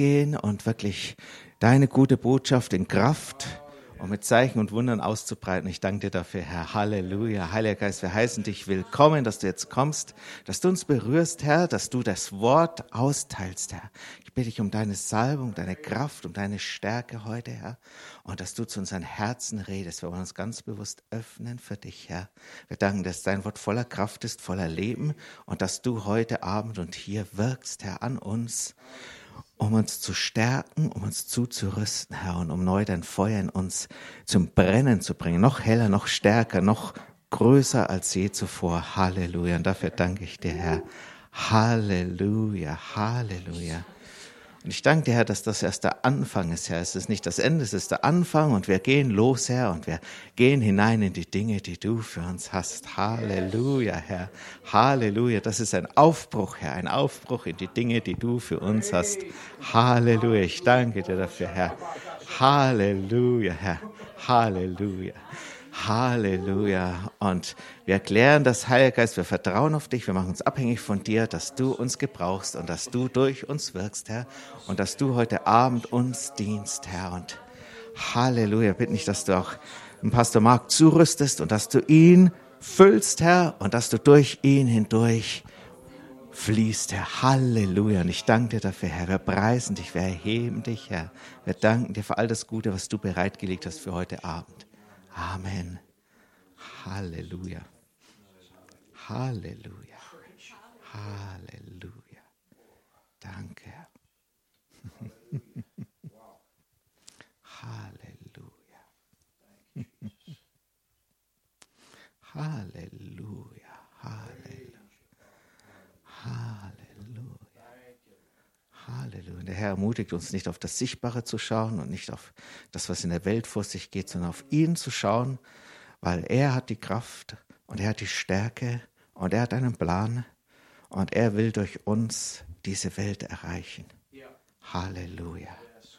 hinausgehen und wirklich deine gute Botschaft in Kraft und mit Zeichen und Wundern auszubreiten. Ich danke dir dafür, Herr. Halleluja. Heiliger Geist, wir heißen dich willkommen, dass du jetzt kommst, dass du uns berührst, Herr, dass du das Wort austeilst, Herr. Ich bitte dich um deine Salbung, deine Kraft, um deine Stärke heute, Herr. Und dass du zu unseren Herzen redest. Wir wollen uns ganz bewusst öffnen für dich, Herr. Wir danken, dass dein Wort voller Kraft ist, voller Leben und dass du heute Abend und hier wirkst, Herr, an uns um uns zu stärken, um uns zuzurüsten, Herr, und um neu dein Feuer in uns zum Brennen zu bringen, noch heller, noch stärker, noch größer als je zuvor. Halleluja. Und dafür danke ich dir, Herr. Halleluja, Halleluja. Und ich danke dir, Herr, dass das erst der Anfang ist, Herr. Es ist nicht das Ende, es ist der Anfang und wir gehen los, Herr, und wir gehen hinein in die Dinge, die du für uns hast. Halleluja, Herr. Halleluja. Das ist ein Aufbruch, Herr, ein Aufbruch in die Dinge, die du für uns hast. Halleluja. Ich danke dir dafür, Herr. Halleluja, Herr. Halleluja. Halleluja. Und wir erklären das, Heiliger Geist, wir vertrauen auf dich, wir machen uns abhängig von dir, dass du uns gebrauchst und dass du durch uns wirkst, Herr, und dass du heute Abend uns dienst, Herr. Und Halleluja. Bitte nicht, dass du auch den Pastor Mark zurüstest und dass du ihn füllst, Herr, und dass du durch ihn hindurch fließt, Herr. Halleluja. Und ich danke dir dafür, Herr. Wir preisen dich, wir erheben dich, Herr. Wir danken dir für all das Gute, was du bereitgelegt hast für heute Abend. Amen. Halleluja. Halleluja. Halleluja. Danke. Halleluja. Halleluja. Halleluja. Halleluja. Halleluja. Der Herr ermutigt uns nicht auf das Sichtbare zu schauen und nicht auf das, was in der Welt vor sich geht, sondern auf ihn zu schauen, weil er hat die Kraft und er hat die Stärke und er hat einen Plan und er will durch uns diese Welt erreichen. Halleluja.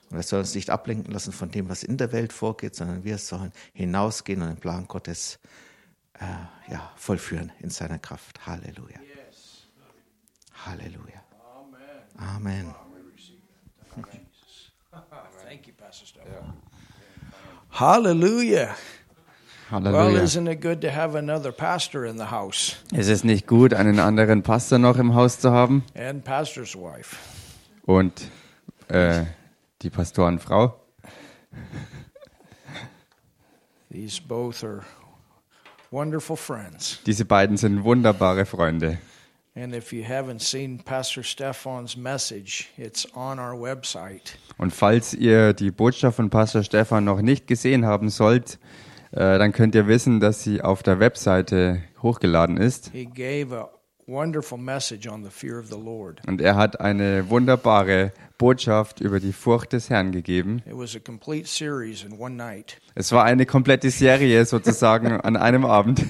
Und wir sollen uns nicht ablenken lassen von dem, was in der Welt vorgeht, sondern wir sollen hinausgehen und den Plan Gottes äh, ja, vollführen in seiner Kraft. Halleluja. Halleluja. Amen. Thank you, Pastor Stefan. Hallelujah. Well, Halleluja. isn't it good to have another pastor in the house Es ist nicht gut, einen anderen Pastor noch im Haus zu haben and pastor's wife? und äh, die Pastorenfrau. These both are wonderful friends. Diese beiden sind wunderbare Freunde. And if you haven't seen Pastor Stefan's message, it's on our website. Und falls ihr die Botschaft von Pastor Stefan noch nicht gesehen haben sollt, äh, dann könnt ihr wissen, dass sie auf der Webseite hochgeladen ist. He gave a wonderful message on the fear of the Lord. Und er hat eine wunderbare Botschaft über die Furcht des Herrn gegeben. It was a complete series in one night. Es war eine komplette Serie sozusagen an einem Abend.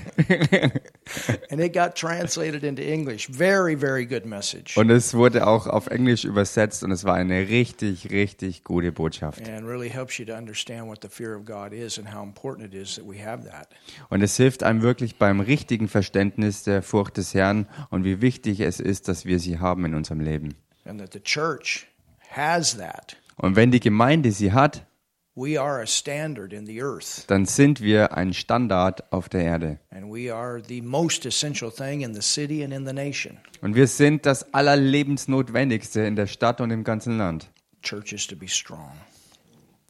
And it got translated into English. Very, very good message. Und es wurde auch auf Englisch übersetzt und es war eine richtig, richtig gute Botschaft. And really helps you to understand what the fear of God is and how important it is that we have that. Und es hilft einem wirklich beim richtigen Verständnis der Furcht des Herrn und wie wichtig es ist, dass wir sie haben in unserem Leben. And that the church has that. Und wenn die Gemeinde sie hat, We are a standard in the earth. dann sind wir ein Standard auf der Erde. And we are the most essential thing in the city and in the nation. Und wir sind das Allerlebensnotwendigste in der Stadt und im ganzen Land. Church is to be strong.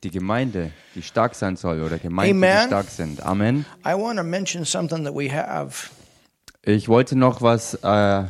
Die Gemeinde, die stark sein soll oder Gemeinden, Amen. die stark sind. Amen. I want to mention something that we have Ich wollte noch was äh,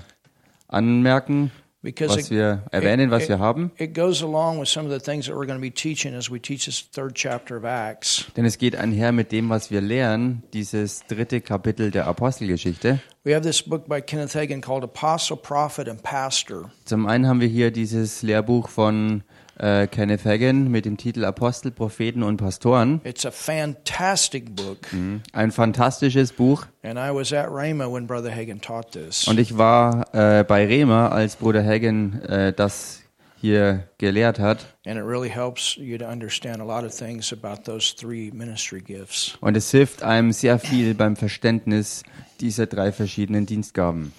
anmerken, was wir erwähnen, was wir haben. it goes along with some of the things that we're going to be teaching as we teach this third chapter of Acts. Denn es geht einher mit dem, was wir lernen, dieses dritte Kapitel der Apostelgeschichte. We have this book by Kenneth Hagin called Apostle, Prophet, and Pastor. Zum einen haben wir hier dieses Lehrbuch von äh, Kenneth Hagin mit dem Titel Apostel, Propheten und Pastoren. It's a fantastic book. Ein fantastisches Buch. And I was at Rhema when Brother Hagin taught this. Und ich war äh, bei Rema, als Bruder Hagin äh, das hier gelehrt hat. And it really helps you to understand a lot of things about those three ministry gifts. Und es hilft einem sehr viel beim Verständnis dieser drei verschiedenen Dienstgaben.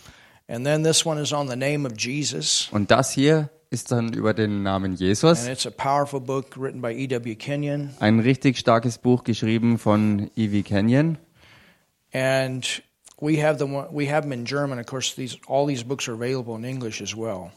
And then this one is on the name of Jesus. Und das hier ist dann über den Namen Jesus. and it's a powerful book written by E.W. Kenyon. Ein richtig starkes Buch geschrieben von E.V. Kenyon. And we have the we have them in German. Of course, these all these books are available in English as well.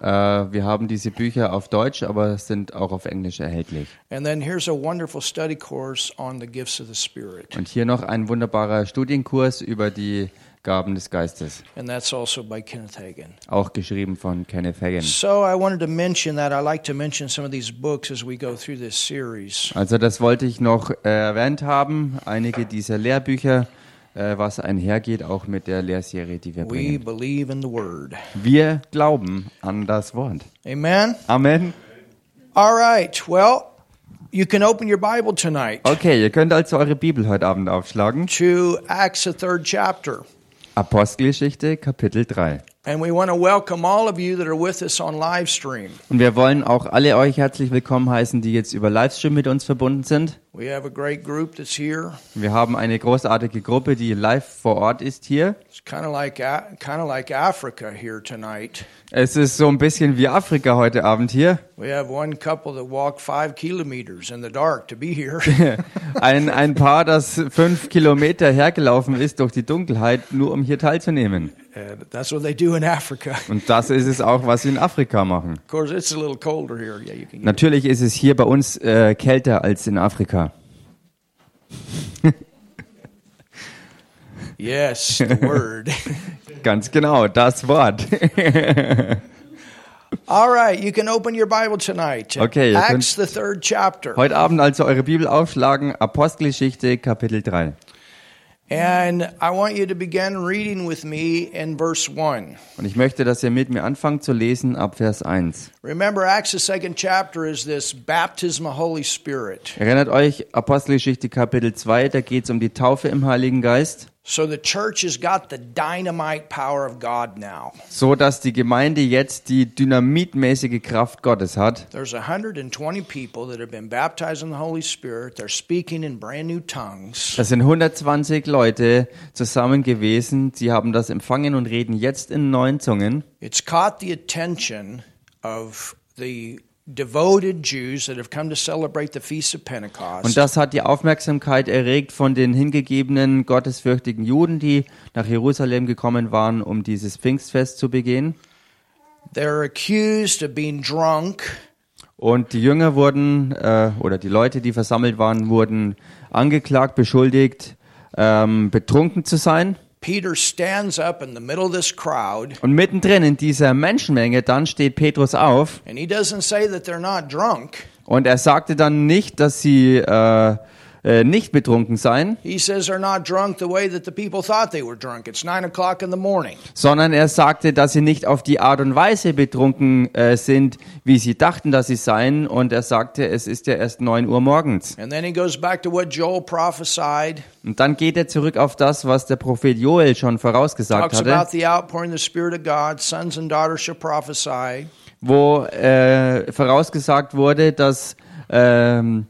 Äh, wir haben diese Bücher auf Deutsch, aber sind auch auf Englisch erhältlich. And then here's a wonderful study course on the gifts of the Spirit, Und hier noch ein wunderbarer Studienkurs über die Gaben des Geistes, and that's also by Kenneth Hagin. auch geschrieben von Kenneth Hagin. So I wanted to mention that. I like to mention some of these books as we go through this series. Also das wollte ich noch äh, erwähnt haben, einige dieser Lehrbücher, äh, was einhergeht auch mit der Lehrserie, die wir bringen. Wir glauben an das Wort. Amen. Amen. All right. Well, you can open your Bible tonight Okay, ihr könnt also eure Bibel heute Abend aufschlagen. to Acts, the third chapter. Apostelgeschichte, Kapitel 3. And we want to welcome all of you that are with us on live stream. Und wir wollen auch alle euch herzlich willkommen heißen, die jetzt über Livestream mit uns verbunden sind. We have a great group that's here. Wir haben eine großartige Gruppe, die live vor Ort ist hier. Es ist so ein bisschen wie Afrika heute Abend hier. Ein, ein Paar, das fünf Kilometer hergelaufen ist durch die Dunkelheit, nur um hier teilzunehmen. and that's what they do in Africa. Und das ist es auch, was sie in Afrika machen. Of course, it's a little colder here. Yeah, you can. Get Natürlich ist es hier bei uns äh, kälter als in Afrika. Yes, the word. Ganz genau, das Wort. All right, you can open your Bible tonight. to Okay, ihr Acts, the third chapter. Heute Abend also eure Bibel aufschlagen, Apostelgeschichte, Kapitel 3. And I want you to begin reading with me in verse 1. Und ich möchte, dass ihr mit mir anfangt zu lesen ab Vers 1. Remember, Acts, the second chapter, is this baptism of Holy Spirit. Erinnert euch, Apostelgeschichte Kapitel 2, da geht es um die Taufe im Heiligen Geist. So the church has got the dynamite power of God now. So dass die Gemeinde jetzt die dynamitmäßige Kraft Gottes hat. There's 120 people that have been baptized in the Holy Spirit. They're speaking in brand new tongues. Das sind 120 Leute zusammen gewesen. Sie haben das empfangen und reden jetzt in neuen Zungen. It's caught the attention of the devoted Jews that have come to celebrate the Feast of Pentecost. Und das hat die Aufmerksamkeit erregt von den hingegebenen, gottesfürchtigen Juden, die nach Jerusalem gekommen waren, um dieses Pfingstfest zu begehen. They're accused of being drunk. Und die Jünger wurden, äh, oder die Leute, die versammelt waren, wurden angeklagt, beschuldigt, ähm, betrunken zu sein. Peter stands up in the middle of this crowd Und mittendrin in dieser Menschenmenge, dann steht Petrus auf and he doesn't say that they're not drunk. und er sagte dann nicht, dass sie äh, äh, nicht betrunken seien, He says they're not drunk the way that the people thought they were drunk. It's nine o'clock in the morning. sondern er sagte, dass sie nicht auf die Art und Weise betrunken äh, sind, wie sie dachten, dass sie seien. Und er sagte, es ist ja erst 9 Uhr morgens. And then he goes back to what Joel prophesied. Und dann geht er zurück auf das, was der Prophet Joel schon vorausgesagt hatte, wo äh, vorausgesagt wurde, dass ähm,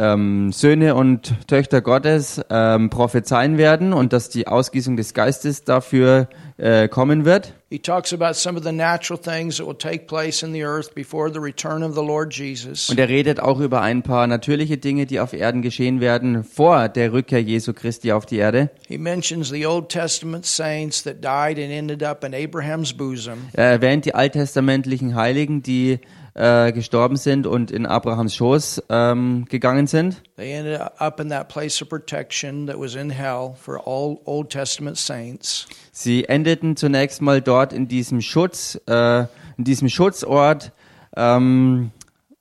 ähm, Söhne und Töchter Gottes ähm, prophezeien werden und dass die Ausgießung des Geistes dafür äh, kommen wird. He talks about some of the natural things that will take place in the earth before the return of the Lord Jesus. Und er redet auch über ein paar natürliche Dinge, die auf Erden geschehen werden, vor der Rückkehr Jesu Christi auf die Erde. He mentions the Old Testament saints that died and ended up in Abraham's bosom. Er erwähnt die alttestamentlichen Heiligen, die äh, gestorben sind und in Abrahams Schoß ähm, gegangen sind. They ended up in that place of protection that was in hell for all Old Testament saints. Sie endeten zunächst mal dort in diesem Schutz, äh, in diesem Schutzort, ähm,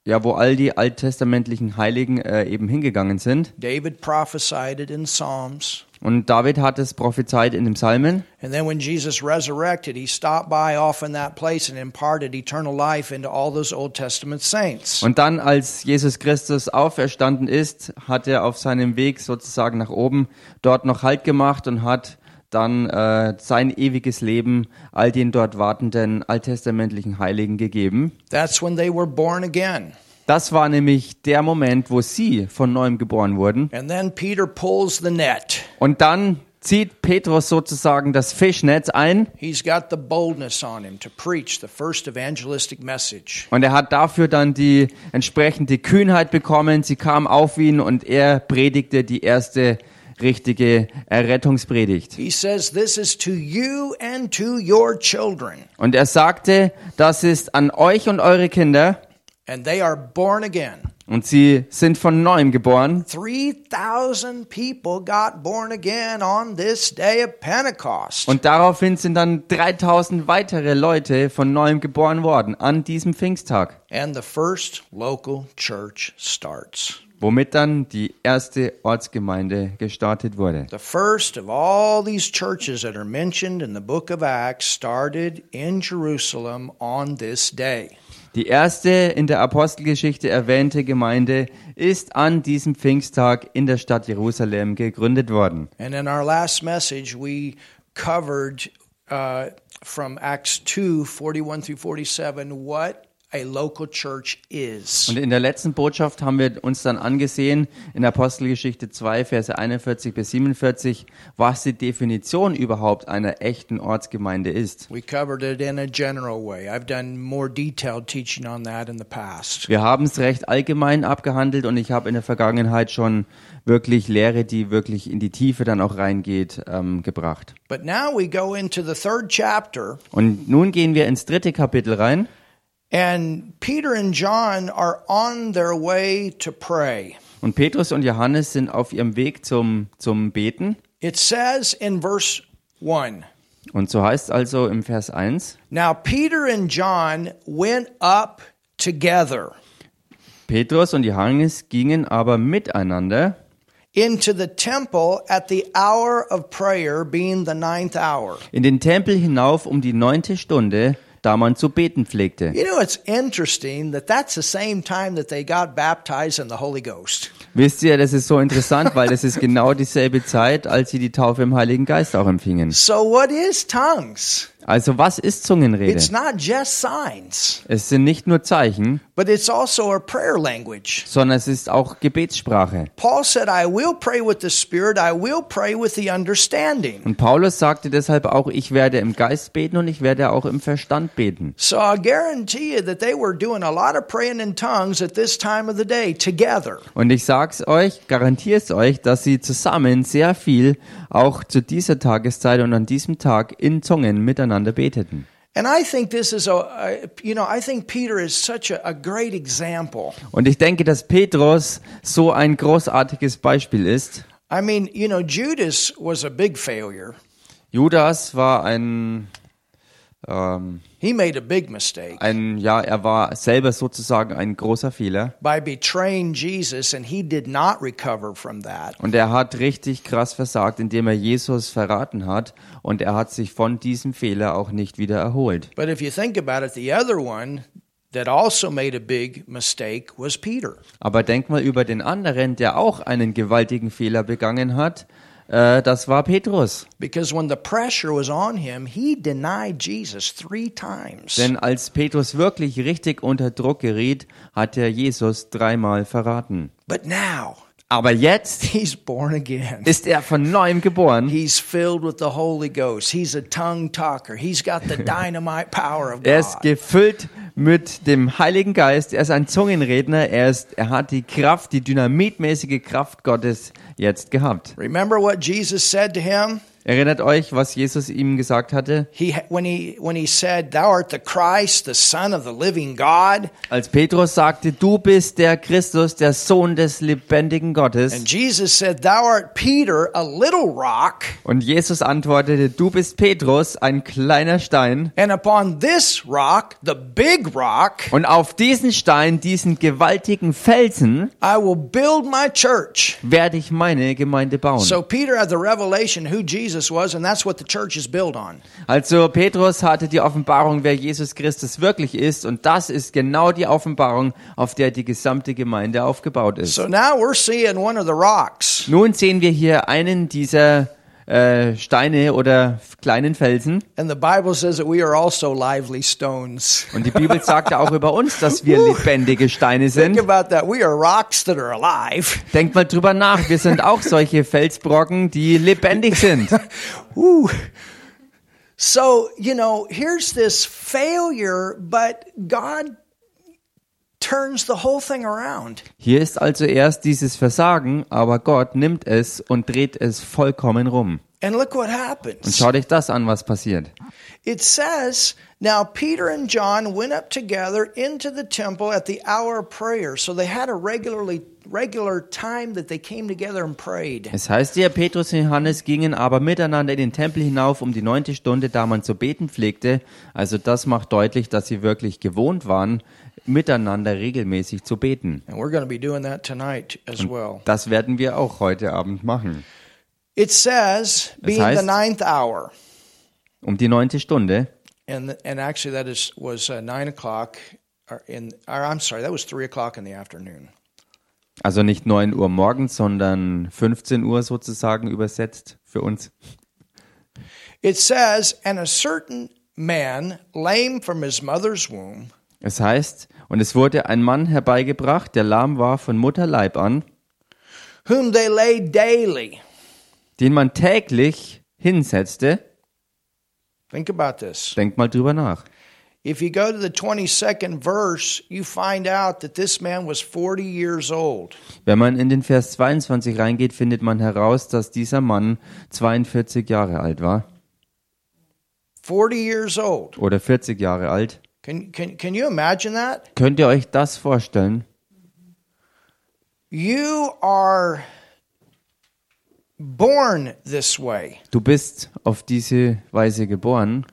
ja, wo all die alttestamentlichen Heiligen äh, eben hingegangen sind. David prophesied it in Psalms. Und David hat es prophezeit in dem Psalmen. And then when Jesus resurrected, he stopped by off in that place and imparted eternal life into all those Old Testament saints. Und dann, als Jesus Christus auferstanden ist, hat er auf seinem Weg sozusagen nach oben dort noch Halt gemacht und hat dann äh, sein ewiges Leben all den dort wartenden alttestamentlichen Heiligen gegeben. That's when they were born again. Das war nämlich der Moment, wo sie von neuem geboren wurden. And then Peter pulls the net. Und dann zieht Petrus sozusagen das Fischnetz ein He's got the boldness on him to preach the first evangelistic message. und er hat dafür dann die entsprechende Kühnheit bekommen. Sie kam auf ihn und er predigte die erste richtige Errettungspredigt. He says, This is to you and to your children. Und er sagte, das ist an euch und eure Kinder And they are born again. und sie sind von neuem geboren. 3,000 people got born again on this day of Pentecost. Und daraufhin sind dann 3000 weitere Leute von neuem geboren worden an diesem Pfingsttag, And the first local church starts. womit dann die erste Ortsgemeinde gestartet wurde. The first of all these churches that are mentioned in the book of Acts started in Jerusalem on this day. Die erste in der Apostelgeschichte erwähnte Gemeinde ist an diesem Pfingsttag in der Stadt Jerusalem gegründet worden. And in our last message, we covered uh, from Acts 2 41 through 47 what a local church is. Und in der letzten Botschaft haben wir uns dann angesehen, in Apostelgeschichte 2, Verse 41 bis 47, was die Definition überhaupt einer echten Ortsgemeinde ist. We covered it in a general way. I've done more detailed teaching on that in the past. Wir haben es recht allgemein abgehandelt und ich habe in der Vergangenheit schon wirklich Lehre, die wirklich in die Tiefe dann auch reingeht, ähm, gebracht. But now we go into the third chapter, Und nun gehen wir ins dritte Kapitel rein. And Peter and John are on their way to pray. Und Petrus und Johannes sind auf ihrem Weg zum, zum Beten. It says in verse 1 Und so heißt es also im Vers 1, Now Peter and John went up together Petrus und Johannes gingen aber miteinander into the temple at the hour of prayer, being the ninth hour. in den Tempel hinauf um die neunte Stunde, da man zu beten pflegte. You know, it's interesting that that's the same time that they got baptized in the Holy Ghost. Wisst ihr, das ist so interessant, weil es ist genau dieselbe Zeit, als sie die Taufe im Heiligen Geist auch empfingen. So, what is tongues? Also was ist Zungenrede? It's not just signs, Es sind nicht nur Zeichen, but it's also a prayer language. sondern es ist auch Gebetssprache. Paul said, I will pray with the Spirit, I will pray with the understanding. Und Paulus sagte deshalb auch, ich werde im Geist beten und ich werde auch im Verstand beten. So I guarantee you that they were doing a lot of praying in tongues at this time of the day together. Und ich sag's euch, garantier's euch, dass sie zusammen sehr viel auch zu dieser Tageszeit und an diesem Tag in Zungen miteinander beteten. And I think this is a, a you know, I think Peter is such a, a great example. Und ich denke, dass Petrus so ein großartiges Beispiel ist. I mean, you know, Judas was a big failure. Judas war ein, ähm, He made a big mistake ein, ja, er war selber sozusagen ein großer Fehler. by betraying Jesus, and he did not recover from that. Und er hat richtig krass versagt, indem er Jesus verraten hat. Und er hat sich von diesem Fehler auch nicht wieder erholt. But if you think about it, the other one that also made a big mistake was Peter. Aber denk mal über den anderen, der auch einen gewaltigen Fehler begangen hat. Äh, das war Petrus. Because when the pressure was on him, he denied Jesus three times. Denn als Petrus wirklich richtig unter Druck geriet, hat er Jesus dreimal verraten. But now, Aber jetzt he's born again. ist er von neuem geboren. He's filled with the Holy Ghost. He's a tongue talker. He's got the dynamite power of Er ist God. gefüllt mit dem Heiligen Geist. Er ist ein Zungenredner. Er, ist, er hat die Kraft, die dynamitmäßige Kraft Gottes jetzt gehabt. Remember what Jesus said to him? Erinnert euch, was Jesus ihm gesagt hatte? He when he when he said, "Thou art the Christ, the Son of the living God," Als Petrus sagte, du bist der Christus, der Sohn des lebendigen Gottes. and Jesus said, "Thou art Peter, a little rock, Und Jesus antwortete, du bist Petrus, ein kleiner Stein. and upon this rock, the big rock, Und auf diesen Stein, diesen gewaltigen Felsen, I will build my church." werde ich meine Gemeinde bauen. So Peter had the revelation who Jesus was, and that's what the church is built on. Also Petrus hatte die Offenbarung, wer Jesus Christus wirklich ist. Und das ist genau die Offenbarung, auf der die gesamte Gemeinde aufgebaut ist. So now we're seeing one of the rocks. Nun sehen wir hier einen dieser äh, Steine oder kleinen Felsen. And the Bible says that we are also lively stones. Und die Bibel sagt ja auch über uns, dass wir lebendige Steine Think sind. about that. We are rocks that are alive. Denkt mal drüber nach. Wir sind auch solche Felsbrocken, die lebendig sind. Woo. So, you know, here's this failure, but God turns the whole thing around. Hier ist also erst dieses Versagen, aber Gott nimmt es und dreht es vollkommen rum. And look what Und happens. schau dich das an, was passiert. It says, Now Peter and John went up together into the temple at the hour of prayer. So they had a regularly regular time that they came together and prayed. Es heißt hier, Petrus und Johannes gingen aber miteinander in den Tempel hinauf um die neunte Stunde, da man zu beten pflegte. Also das macht deutlich, dass sie wirklich gewohnt waren, miteinander regelmäßig zu beten. And we're going to be doing that tonight as well. Das werden wir auch heute Abend machen. It says, being the ninth hour. Um die neunte Stunde. and and actually that is was uh, nine o'clock in or I'm sorry that was three o'clock in the afternoon. Also nicht 9 Uhr morgens, sondern 15 Uhr sozusagen übersetzt für uns. It says, and a certain man, lame from his mother's womb, Es heißt, und es wurde ein Mann herbeigebracht, der lahm war von Mutterleib an, whom they laid daily. den man täglich hinsetzte. Think about this. Denkt mal drüber nach. If you go to the 22nd verse, you find out that this man was 40 years old. Wenn man in den Vers 22 reingeht, findet man heraus, dass dieser Mann 42 Jahre alt war 40 years old. oder 40 Jahre alt. Can, can, can you imagine that? Könnt ihr euch das vorstellen? You are born this way. Du bist auf diese Weise geboren.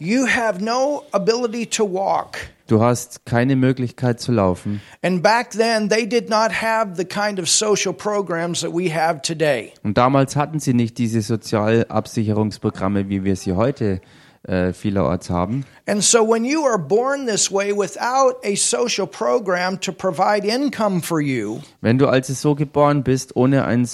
You have no ability to walk. Du hast keine Möglichkeit zu laufen. And back then, they did not have the kind of social programs that we have today. Und damals hatten sie nicht diese Sozialabsicherungsprogramme, wie wir sie heute äh, vielerorts haben. And so, when you are born this way without a social program to provide income for you, Wenn du also so geboren bist, ohne ein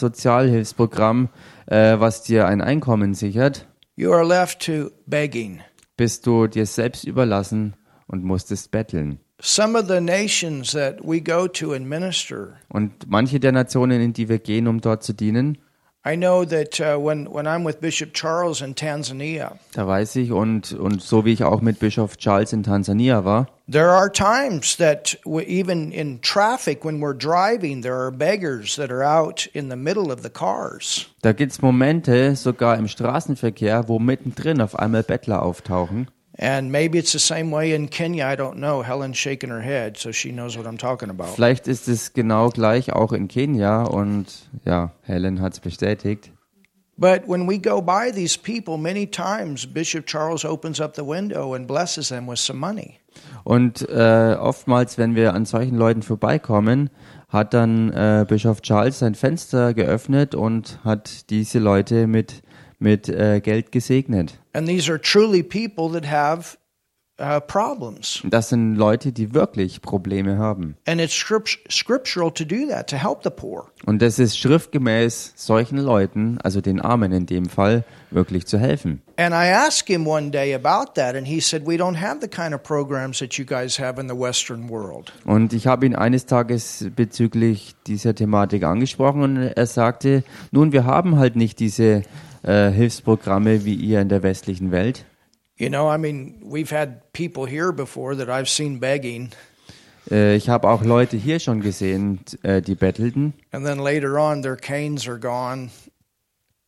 Sozialhilfsprogramm, äh, was dir ein Einkommen sichert, you are left to begging. bist du dir selbst überlassen und musstest betteln. Some of the nations that we go to and minister, Und manche der Nationen, in die wir gehen, um dort zu dienen, I know that uh, when, when I'm with Bishop Charles in Tanzania, da weiß ich, und, und so wie ich auch mit Bischof Charles in Tansania war, There are times that w- even in traffic, when we're driving, there are beggars that are out in the middle of the cars. da gibt's Momente, sogar im Straßenverkehr, wo mittendrin auf einmal Bettler auftauchen. And maybe it's the same way in Kenya. I don't know. Helen's shaking her head, so she knows what I'm talking about. Vielleicht ist es genau gleich auch in Kenia und ja, Helen hat's bestätigt. But when we go by these people, many times Bishop Charles opens up the window and blesses them with some money. Und äh, oftmals, wenn wir an solchen Leuten vorbeikommen, hat dann äh, Bischof Charles sein Fenster geöffnet und hat diese Leute mit, mit äh, Geld gesegnet. And these are truly people that have uh, problems. Das sind Leute, die wirklich Probleme haben. And it's script- scriptural to do that, to help the poor. Und es ist schriftgemäß, solchen Leuten, also den Armen in dem Fall, wirklich zu helfen. And I asked him one day about that, and he said, We don't have the kind of programs that you guys have in the Western world. Und ich habe ihn eines Tages bezüglich dieser Thematik angesprochen und er sagte, nun, wir haben halt nicht diese äh, Hilfsprogramme wie ihr in der westlichen Welt. You know, I mean, we've had people here before that I've seen begging, Äh, ich habe auch Leute hier schon gesehen, äh, die bettelten. and then later on, their canes are gone,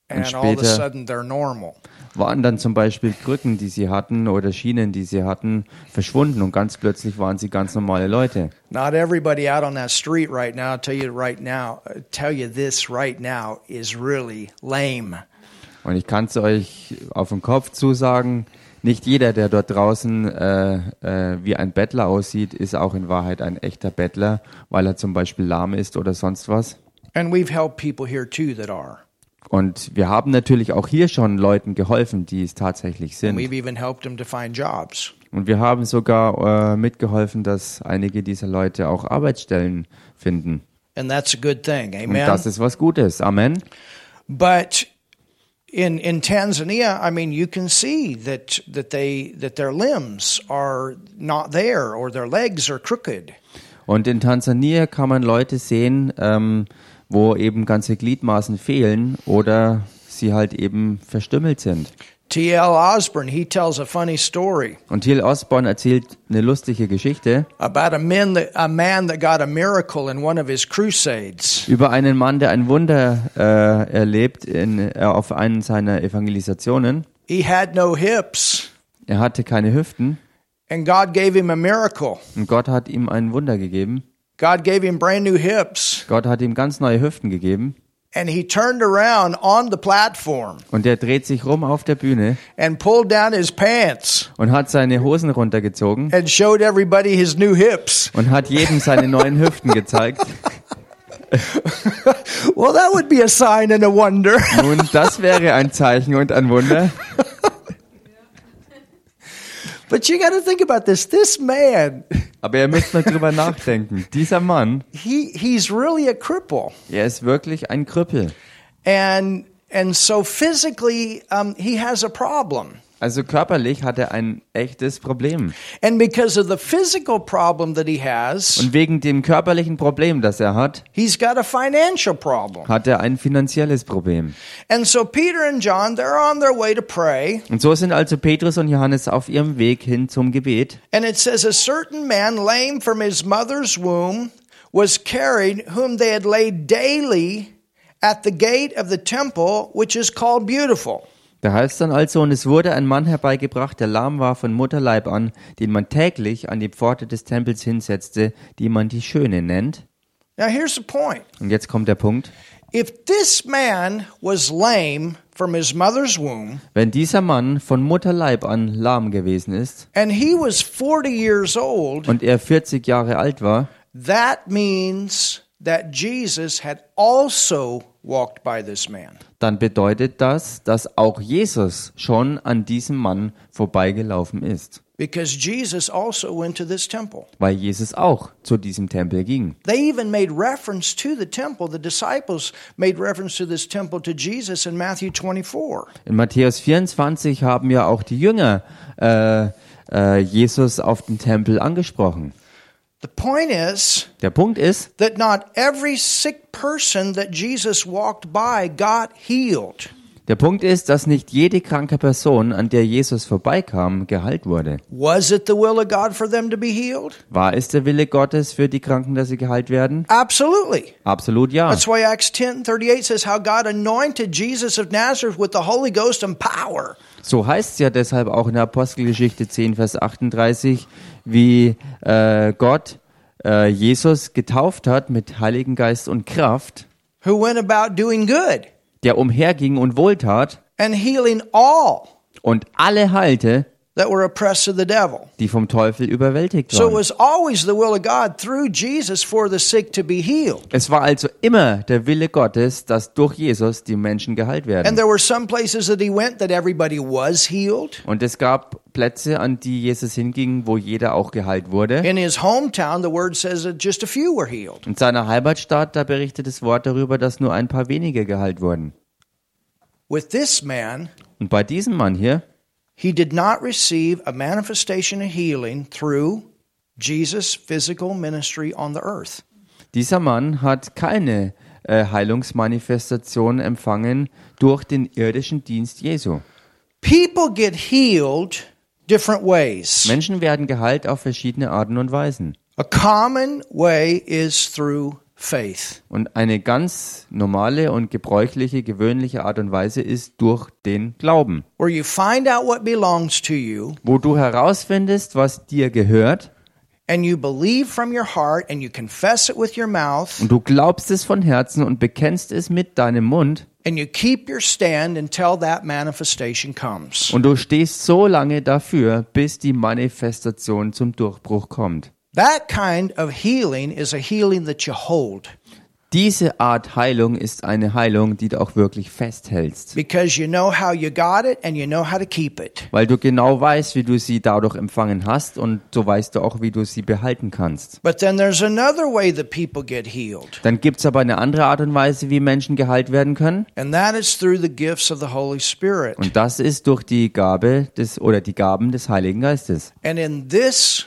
and Und all of a später- sudden they're normal. Waren dann zum Beispiel Krücken, die sie hatten oder Schienen, die sie hatten, verschwunden und ganz plötzlich waren sie ganz normale Leute. Not everybody out on that street right now, I'll tell you right now, tell you this right now is really lame. Und ich kann es euch auf den Kopf zusagen, nicht jeder, der dort draußen äh, äh, wie ein Bettler aussieht, ist auch in Wahrheit ein echter Bettler, weil er zum Beispiel lahm ist oder sonst was. And we've helped people here too that are. Und wir haben natürlich auch hier schon Leuten geholfen, die es tatsächlich And sind. we've even helped them to find jobs. Und wir haben sogar äh, mitgeholfen, dass einige dieser Leute auch Arbeitsstellen finden. And that's a good thing. Und das ist was Gutes. Amen. But in in Tanzania, I mean, you can see that that they that their limbs are not there or their legs are crooked. Und in Tansania kann man Leute sehen, ähm, wo eben ganze Gliedmaßen fehlen oder sie halt eben verstümmelt sind. T.L. Osborne, he tells a funny story Und Till Osborne erzählt eine lustige Geschichte about a man that a man that got a miracle in one of his crusades. über einen Mann, der ein Wunder äh, erlebt in, äh, auf einen seiner Evangelisationen. He had no hips, Er hatte keine Hüften and God gave him a miracle. und Gott hat ihm ein Wunder gegeben. God gave him brand new hips, Gott hat ihm ganz neue Hüften gegeben and he turned around on the platform und er dreht sich rum auf der Bühne and pulled down his pants und hat seine Hosen runtergezogen and showed everybody his new hips. und hat jedem seine neuen Hüften gezeigt. Well, that would be a sign and a wonder. Nun, das wäre ein Zeichen und ein Wunder. But you got to think about this. This man, Aber ihr müsst mal drüber nachdenken. Dieser Mann, he he's really a cripple. er ist wirklich ein Krüppel. And and so physically um, he has a problem. Also körperlich hat er ein echtes Problem. And because of the physical problem that he has, Und wegen dem körperlichen Problem, das er hat, he's got a financial problem. hat er ein finanzielles Problem. And so Peter and John, they're on their way to pray. Und so sind also Petrus und Johannes auf ihrem Weg hin zum Gebet. And it says, A certain man, lame from his mother's womb, was carried, whom they had laid daily at the gate of the temple, which is called Beautiful. Da heißt dann also, und es wurde ein Mann herbeigebracht, der lahm war von Mutterleib an, den man täglich an die Pforte des Tempels hinsetzte, die man die Schöne nennt. Now, here's the point. Und jetzt kommt der Punkt. If this man was lame from his mother's womb, Wenn dieser Mann von Mutterleib an lahm gewesen ist and he was 40 years old, und er 40 Jahre alt war, that means that Jesus had also walked by this man. dann bedeutet das, dass auch Jesus schon an diesem Mann vorbeigelaufen ist, Because Jesus also went to this temple. weil Jesus auch zu diesem Tempel ging. They even made reference to the temple. The disciples made reference to this temple to Jesus in Matthew 24. In Matthäus 24 haben ja auch die Jünger äh, äh, Jesus auf den Tempel angesprochen. The point is Der Punkt ist, that not every sick person that Jesus walked by got healed. der Punkt ist, dass nicht jede kranke Person, an der Jesus vorbeikam, geheilt wurde. Was it the will of God for them to be healed? War es der Wille Gottes für die Kranken, dass sie geheilt werden? Absolutely. Absolut ja. That's why Acts 10:38 says how God anointed Jesus of Nazareth with the Holy Ghost and power. So heißt es ja deshalb auch in der Apostelgeschichte 10, Vers 38, wie äh, Gott äh, Jesus getauft hat mit Heiligen Geist und Kraft, who went about doing good der umherging und wohltat and healing all. und alle heilte, that were oppressed of the devil. die vom Teufel überwältigt So it waren. was always the will of God through Jesus for the sick to be healed. Es war also immer der Wille Gottes, dass durch Jesus die Menschen geheilt And werden. there were some places that he went that everybody was healed. Und es gab Plätze, an die Jesus hinging, wo jeder auch geheilt wurde. In his hometown, the word says that just a few were healed. In seiner Heimatstadt, da berichtet das Wort darüber, dass nur ein paar wenige geheilt wurden. With this man, Und bei diesem Mann hier, he did not receive a manifestation of healing through Jesus' physical ministry on the earth. Dieser Mann hat keine äh, Heilungsmanifestation empfangen durch den irdischen Dienst Jesu. People get healed different ways. Menschen werden geheilt auf verschiedene Arten und Weisen. A common way is through faith. Und eine ganz normale und gebräuchliche, gewöhnliche Art und Weise ist durch den Glauben, where you find out what belongs to you wo du herausfindest, was dir gehört and you believe from your heart and you confess it with your mouth und du glaubst es von Herzen und bekennst es mit deinem Mund and you keep your stand until that manifestation comes. und du stehst so lange dafür, bis die Manifestation zum Durchbruch kommt. That kind of healing is a healing that you hold. Diese Art Heilung ist eine Heilung, die du auch wirklich festhältst, because you know how you got it and you know how to keep it. weil du genau weißt, wie du sie dadurch empfangen hast und so weißt du auch, wie du sie behalten kannst. But then there's another way that people get healed, Dann gibt's aber eine andere Art und Weise, wie Menschen geheilt werden können. and that is through the gifts of the Holy Spirit. Und das ist durch die Gabe des oder die Gaben des Heiligen Geistes. And in this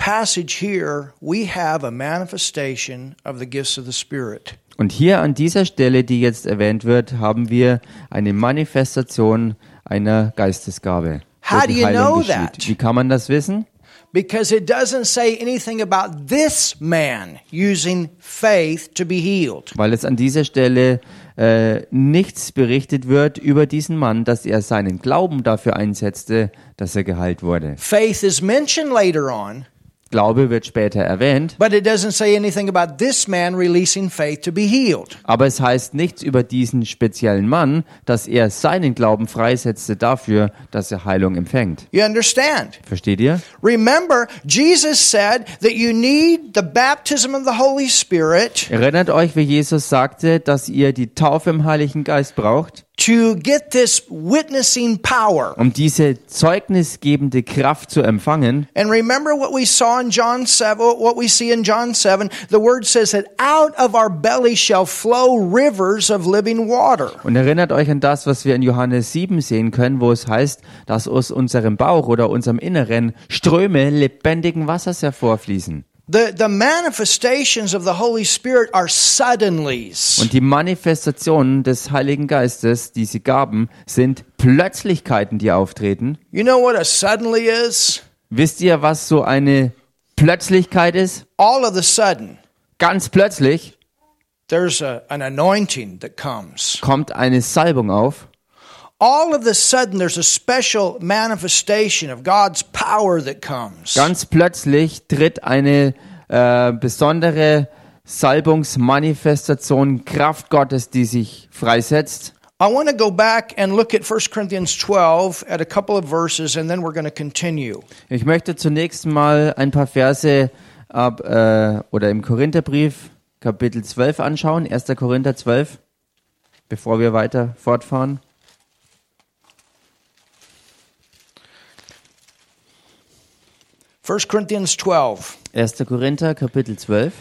passage here, we have a manifestation of the gifts of the Spirit. Und hier an dieser Stelle, die jetzt erwähnt wird, haben wir eine Manifestation einer Geistesgabe. How do you know that? Wie kann man das wissen? Because it doesn't say anything about this man using faith to be healed. Weil es an dieser Stelle äh, nichts berichtet wird über diesen Mann, dass er seinen Glauben dafür einsetzte, dass er geheilt wurde. Faith is mentioned later on, Glaube wird später erwähnt, but it doesn't say anything about this man releasing faith to be healed. aber es heißt nichts über diesen speziellen Mann, dass er seinen Glauben freisetzte dafür, dass er Heilung empfängt. You understand? Versteht ihr? Remember, Jesus said that you need the baptism of the Holy Spirit Erinnert euch, wie Jesus sagte, dass ihr die Taufe im Heiligen Geist braucht, to get this witnessing power. um diese zeugnisgebende Kraft zu empfangen. And remember what we saw in John 7, what we see in John 7. The word says that out of our belly shall flow rivers of living water. Und erinnert euch an das, was wir in Johannes 7 sehen können, wo es heißt, dass aus unserem Bauch oder unserem Inneren Ströme lebendigen Wassers hervorfließen. The, the manifestations of the Holy Spirit are suddenlies. Und die Manifestationen des Heiligen Geistes, diese Gaben, sind Plötzlichkeiten, die auftreten. You know what a suddenly is? Wisst ihr, was so eine Plötzlichkeit ist? All of a sudden, Ganz plötzlich there's a, an anointing that comes. kommt eine Salbung auf. Ganz plötzlich tritt eine äh, besondere Salbungsmanifestation, Kraft Gottes, die sich freisetzt. I want to go back and look at 1 Corinthians 12 at a couple of verses, and then we're going to continue. Ich möchte zunächst mal ein paar Verse ab äh, oder im Korintherbrief Kapitel 12 anschauen, 1. Korinther 12, bevor wir weiter fortfahren. First Corinthians 12, 1. Korinther Kapitel 12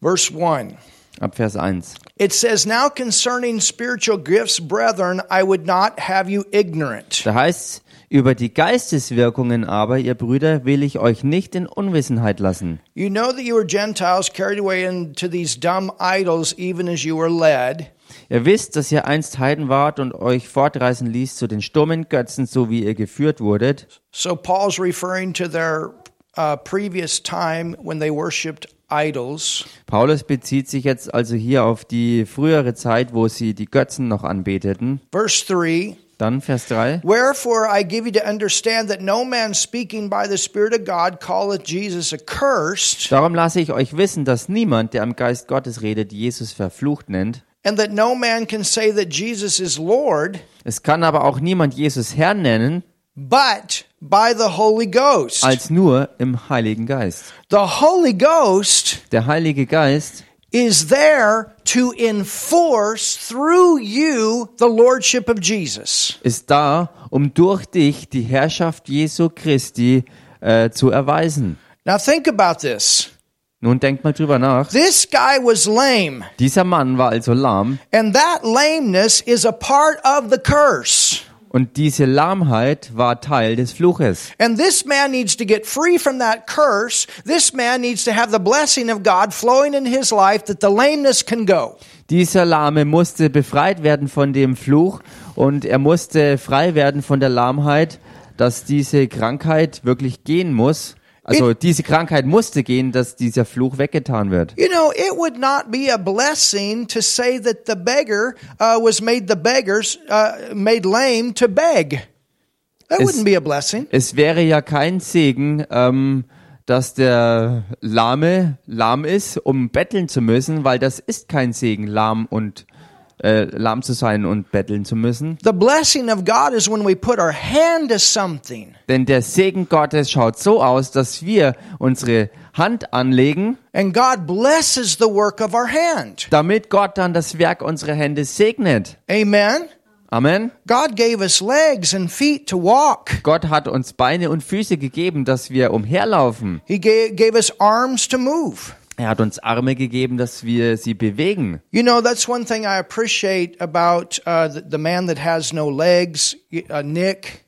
verse 1. ab Vers 1. It says, Now concerning spiritual gifts, brethren, I would not have you ignorant. Da heißt über die Geisteswirkungen aber, ihr Brüder, will ich euch nicht in Unwissenheit lassen. You know that you were Gentiles carried away into these dumb idols, even as you were led. Ihr wisst, dass ihr einst Heiden wart und euch fortreißen ließ zu den stummen Götzen, so wie ihr geführt wurdet. So Paul's referring to their uh, previous time when they worshipped idols. Paulus bezieht sich jetzt also hier auf die frühere Zeit, wo sie die Götzen noch anbeteten. Verse 3 Dann Vers 3. Wherefore I give you to understand that no man speaking by the Spirit of God calleth Jesus accursed, Darum lasse ich euch wissen, dass niemand, der am Geist Gottes redet, Jesus verflucht nennt. and that no man can say that Jesus is Lord, Es kann aber auch niemand Jesus Herrn nennen, but by the Holy Ghost. als nur im Heiligen Geist. The Holy Ghost Der Heilige Geist is there to enforce through you the Lordship of Jesus. ist da, um durch dich die Herrschaft Jesu Christi äh, zu erweisen. Now think about this. Nun denkt mal drüber nach. This guy was lame, Dieser Mann war also lahm and that lameness is a part of the curse. Und diese Lahmheit war Teil des Fluches. And this man needs to get free from that curse. This man needs to have the blessing of God flowing in his life that the lameness can go. Dieser Lahme musste befreit werden von dem Fluch und er musste frei werden von der Lahmheit, dass diese Krankheit wirklich gehen muss. Also diese Krankheit musste gehen, dass dieser Fluch weggetan wird. You know, it would not be a blessing to say that the beggar uh, was made the beggars uh, made lame to beg. That Es- wouldn't be a blessing. Es wäre ja kein Segen, ähm, dass der Lahme lahm ist, um betteln zu müssen, weil das ist kein Segen, lahm und äh, lahm zu sein und betteln zu müssen. The blessing of God is when we put our hand to something Denn der Segen Gottes schaut so aus, dass wir unsere Hand anlegen, and God blesses the work of our hand. damit Gott dann das Werk unserer Hände segnet. Amen. Amen. God gave us legs and feet to walk. Gott hat uns Beine und Füße gegeben, dass wir umherlaufen. He gave, gave us arms to move. Er hat uns Arme gegeben, dass wir sie bewegen. You know, that's one thing I appreciate about uh, the, the man that has no legs, uh, Nick.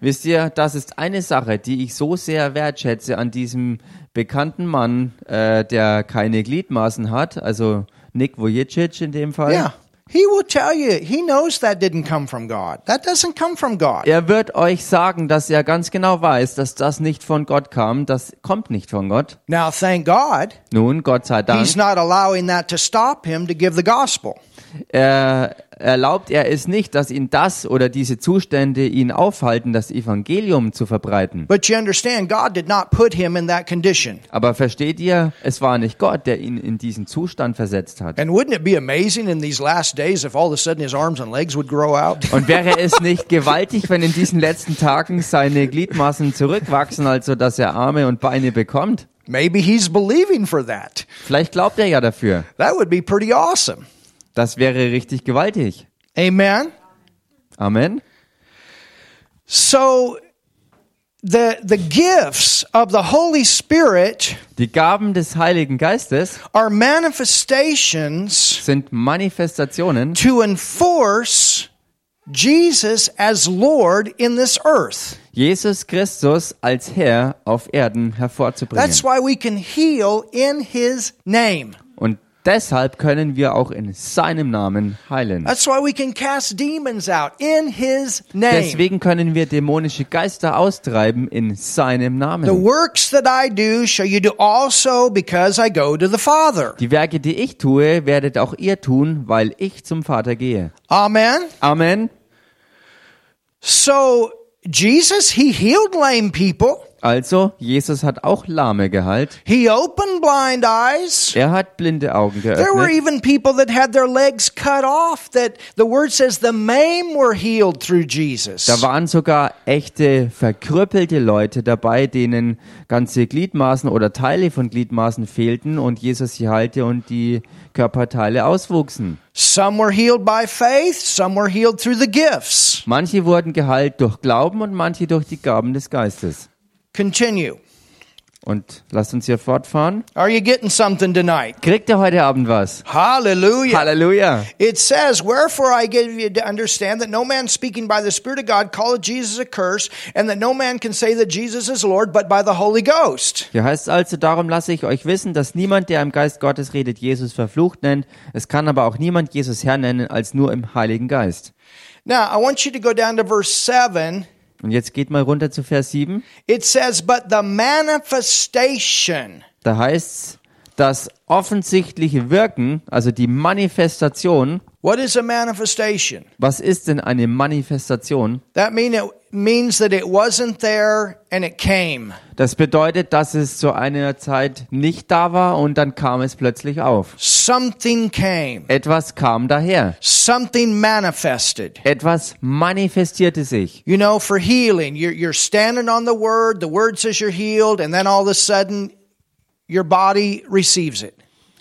Wisst ihr, das ist eine Sache, die ich so sehr wertschätze an diesem bekannten Mann, äh, der keine Gliedmaßen hat, also Nick Vujicic in dem Fall. Yeah. He will tell you, he knows that didn't come from God. That doesn't come from God. Er wird euch sagen, dass er ganz genau weiß, dass das nicht von Gott kam, das kommt nicht von Gott. Now, thank God, Nun, Gott sei Dank, he's not allowing that to stop him to give the gospel. Er erlaubt er es nicht, dass ihn das oder diese Zustände ihn aufhalten, das Evangelium zu verbreiten. But you understand, God did not put him in that condition. Aber versteht ihr, es war nicht Gott, der ihn in diesen Zustand versetzt hat. And wouldn't it be amazing in these last days if all of a sudden his arms and legs would grow out? Und wäre es nicht gewaltig, wenn in diesen letzten Tagen seine Gliedmaßen zurückwachsen, also dass er Arme und Beine bekommt? Maybe he's believing for that. Vielleicht glaubt er ja dafür. That would be pretty awesome. Das wäre richtig gewaltig. Amen. Amen. So the the gifts of the Holy Spirit Die Gaben des Heiligen Geistes are manifestations sind Manifestationen, to enforce Jesus as Lord in this earth. Jesus Christus als Herr auf Erden hervorzubringen. That's why we can heal in his name. Und deshalb können wir auch in seinem Namen heilen. That's why we can cast demons out in his name. Deswegen können wir dämonische Geister austreiben in seinem The Namen. works that I do shall you do also because I go to the Father. Die Werke, die ich tue, werdet auch ihr tun, weil ich zum Vater gehe. Amen. Amen. So Jesus, he healed lame people. Also, Jesus hat auch Lahme geheilt. He opened blind eyes. Er hat blinde Augen There were geöffnet. even people that had their legs cut off that the word says the maimed were healed through Jesus. Da waren sogar echte verkrüppelte Leute dabei, denen ganze Gliedmaßen oder Teile von Gliedmaßen fehlten und Jesus sie heilte und die Körperteile auswuchsen. Some were healed by faith, some were healed through the gifts. Manche wurden geheilt durch Glauben und manche durch die Gaben des Geistes. Continue. Und lasst uns hier fortfahren. Are you getting something tonight? Kriegt ihr heute Abend was? Hallelujah. Halleluja. It says, Wherefore I give you to understand that no man speaking by the Spirit of God calleth Jesus a curse, and that no man can say that Jesus is Lord but by the Holy Ghost. Hier heißt also, darum lasse ich euch wissen, dass niemand, der im Geist Gottes redet, Jesus verflucht nennt. Es kann aber auch niemand Jesus Herr nennen, als nur im Heiligen Geist. Now, I want you to go down to verse 7. Und jetzt geht mal runter zu Vers 7. It says, But the manifestation. Da heißt das offensichtliche Wirken, also die Manifestation. What is a manifestation? Was ist denn eine Manifestation? That mean it means that it wasn't there and it came. Das bedeutet, dass es zu einer Zeit nicht da war und dann kam es plötzlich auf. Something came. Etwas kam daher. Something manifested. Etwas manifestierte sich. You know, for healing, you're, you're standing on the word, the word says you're healed, and then all of a sudden your body receives it.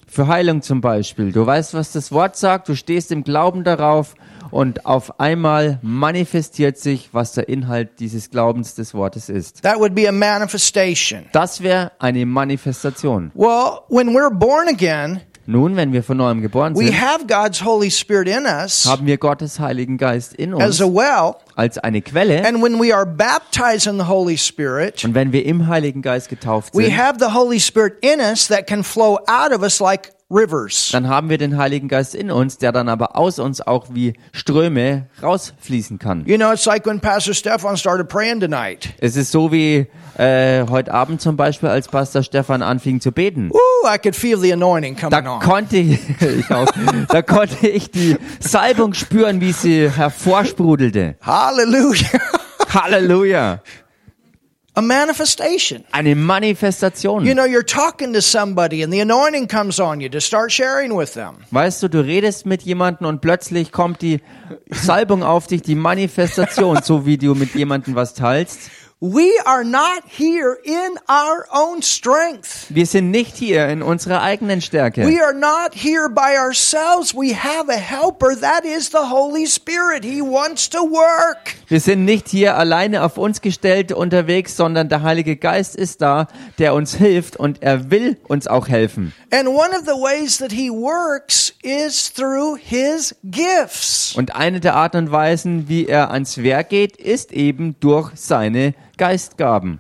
Für Heilung zum Beispiel. Du weißt, was das Wort sagt, du stehst im Glauben darauf und auf einmal manifestiert sich, was der Inhalt dieses Glaubens des Wortes ist. That would be a manifestation. Das wäre eine Manifestation. Well, when we're born again, Nun, wenn wir von neuem geboren we sind, have God's Holy Spirit in us haben wir Gottes Heiligen Geist in as uns a well. als eine Quelle. And when we are baptized in the Holy Spirit, Und wenn wir im Heiligen Geist getauft we sind, have the Holy Spirit in us that can flow out of us like rivers. dann haben wir den Heiligen Geist in uns, der dann aber aus uns auch wie Ströme rausfließen kann. You know, it's like when Pastor Stefan started praying tonight. Es ist so wie äh, heute Abend zum Beispiel, als Pastor Stefan anfing zu beten. Woo, I could feel the anointing Da coming on. konnte ich, ich auch, da konnte ich die Salbung spüren, wie sie hervorsprudelte. Hallelujah. Halleluja. A manifestation. Eine Manifestation. You know, you're talking to somebody and the anointing comes on you to start sharing with them. Weißt du, du redest mit jemandem und plötzlich kommt die Salbung auf dich, die Manifestation, so wie du mit jemandem was teilst. We are not here in our own strength. Wir sind nicht hier in unserer eigenen Stärke. We are not here by ourselves. We have a helper. That is the Holy Spirit. He wants to work. Wir sind nicht hier alleine auf uns gestellt unterwegs, sondern der Heilige Geist ist da, der uns hilft und er will uns auch helfen. And one of the ways that he works is through his gifts. Und eine der Arten und Weisen, wie er ans Werk geht, ist eben durch seine Geistgaben.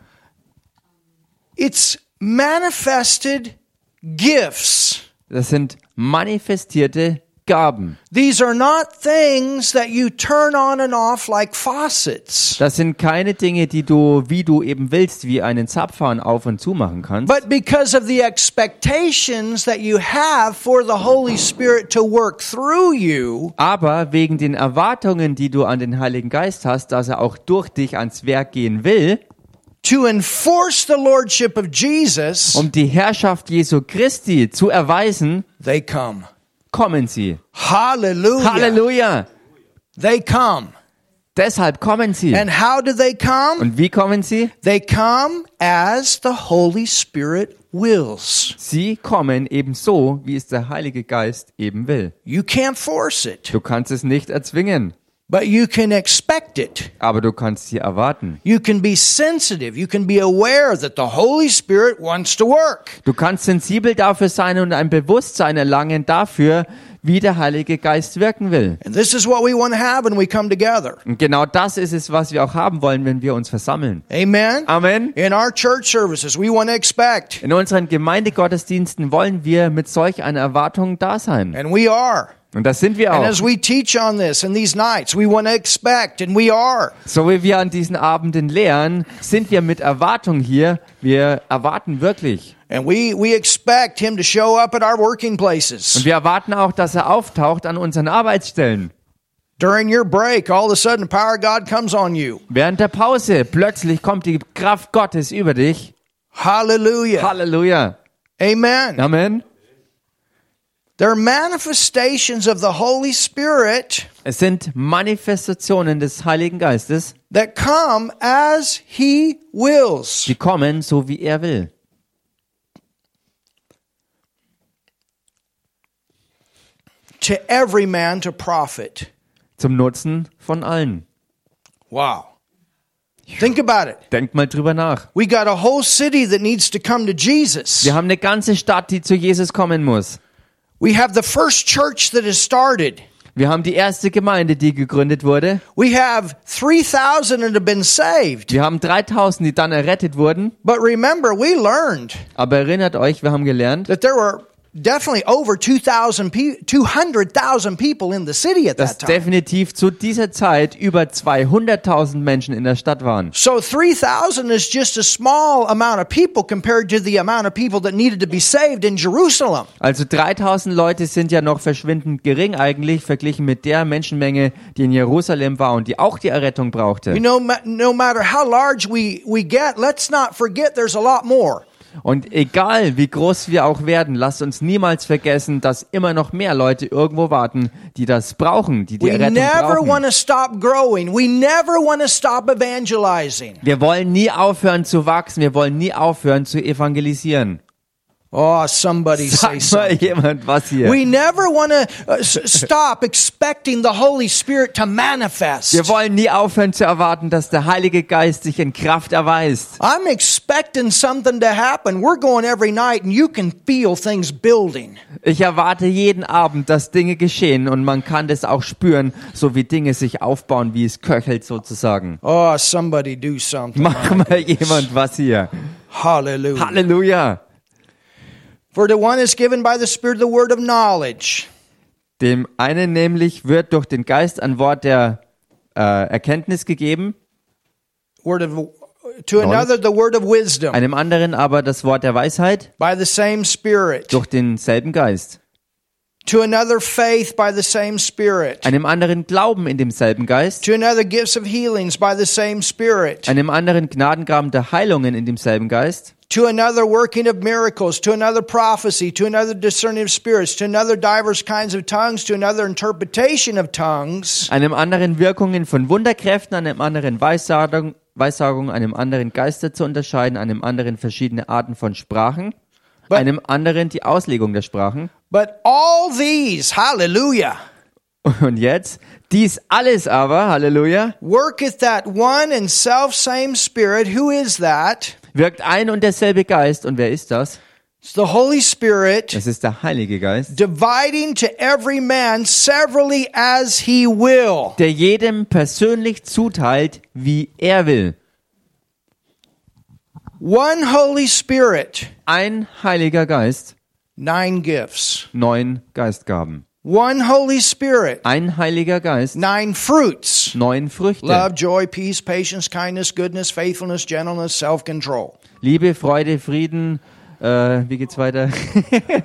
It's manifested gifts. Das sind manifestierte Gaben. These are not things that you turn on and off like faucets, Das sind keine Dinge, die du, wie du eben willst, wie einen Zapfhahn auf und zu machen kannst, but because of the expectations that you have for the Holy Spirit to work through you, aber wegen den Erwartungen, die du an den Heiligen Geist hast, dass er auch durch dich ans Werk gehen will, to enforce the Lordship of Jesus, um die Herrschaft Jesu Christi zu erweisen, they come. Kommen sie. Hallelujah. Halleluja! They come. Deshalb kommen sie. And how do they come? Und wie kommen sie? They come as the Holy Spirit wills. Sie kommen eben so, wie es der Heilige Geist eben will. You can't force it, Du kannst es nicht erzwingen, but you can expect it. aber du kannst sie erwarten. You can be sensitive. You can be aware that the Holy Spirit wants to work. Du kannst sensibel dafür sein und ein Bewusstsein erlangen dafür, wie der Heilige Geist wirken will. And this is what we want to have when we come together. Und genau das ist es, was wir auch haben wollen, wenn wir uns versammeln. Amen. Amen. In our church services, we want to expect, In unseren Gemeindegottesdiensten wollen wir mit solch einer Erwartung da sein. and we are. Und das sind wir auch. So wie wir an diesen Abenden lehren, sind wir mit Erwartung hier. Wir erwarten wirklich. Und wir erwarten auch, dass er auftaucht an unseren Arbeitsstellen. During your break, all of a sudden, power God comes on you. Während der Pause plötzlich kommt die Kraft Gottes über dich. Hallelujah. Halleluja. Amen. Amen. They're manifestations of the Holy Spirit Es sind Manifestationen des Heiligen Geistes, that come as He wills. die kommen, so wie er will. To every man to profit. Zum Nutzen von allen. Wow. Think about it. Denkt mal drüber nach. We got a whole city that needs to come to Jesus. Wir haben eine ganze Stadt, die zu Jesus kommen muss. We have the first church that has started. Wir haben die erste Gemeinde, die gegründet wurde. We have 3,000 that have been saved. Wir haben 3000, die dann errettet wurden. But remember, we learned Aber erinnert euch, wir haben gelernt, that there were definitely over 2,000 pe- 200,000 people in the city at that time. definitiv zu dieser Zeit über 200.000 Menschen in der Stadt waren. So 3,000 is just a small amount of people compared to the amount of people that needed to be saved in Jerusalem. Also 3000 Leute sind ja noch verschwindend gering eigentlich verglichen mit der Menschenmenge, die in Jerusalem war und die auch die Errettung You brauchte. know, ma- no matter how large we, we get, let's not forget there's a lot more. Und egal wie groß wir auch werden, lasst uns niemals vergessen, dass immer noch mehr Leute irgendwo warten, die das brauchen, die die We want brauchen. Wir wollen nie aufhören zu wachsen, wir wollen nie aufhören zu evangelisieren. Oh, somebody say Sag mal something. jemand was hier. We never want to uh, stop expecting the Holy Spirit to manifest. Wir wollen nie aufhören zu erwarten, dass der Heilige Geist sich in Kraft erweist. I'm expecting something to happen. We're going every night and you can feel things building. Ich erwarte jeden Abend, dass Dinge geschehen und man kann das auch spüren, so wie Dinge sich aufbauen, wie es köchelt sozusagen. Oh, somebody do something. Mach mal jemand was hier. Hallelujah. Halleluja. For the one is given by the Spirit the word of knowledge. Dem einen nämlich wird durch den Geist ein Wort der äh, Erkenntnis gegeben, Word of to another the word of wisdom. Einem anderen aber das Wort der Weisheit. By the same Spirit. durch denselben Geist. to another faith by the same Spirit, einem anderen Glauben in demselben Geist, to another gifts of healings by the same Spirit, einem anderen Gnadengaben der Heilungen in demselben Geist, to another working of miracles, to another prophecy, to another discerning of spirits, to another divers kinds of tongues, to another interpretation of tongues. einem anderen Wirkungen von Wunderkräften, einem anderen Weissagung, Weissagung, einem anderen Geister zu unterscheiden, einem anderen verschiedene Arten von Sprachen, But- einem anderen die Auslegung der Sprachen. But all these, hallelujah, Und jetzt, dies alles aber, Halleluja, worketh that one and self same Spirit. Who is that? Wirkt ein und derselbe Geist. Und wer ist das? It's the Holy Spirit. Es ist der Heilige Geist, dividing to every man severally as he will. der jedem persönlich zuteilt, wie er will. One Holy Spirit, Ein Heiliger Geist, nine gifts. neun Geistgaben. One Holy Spirit, Ein Heiliger Geist, nine fruits. neun Früchte. Love, joy, peace, patience, kindness, goodness, faithfulness, gentleness, self-control. Liebe, Freude, Frieden. Äh, wie geht's weiter?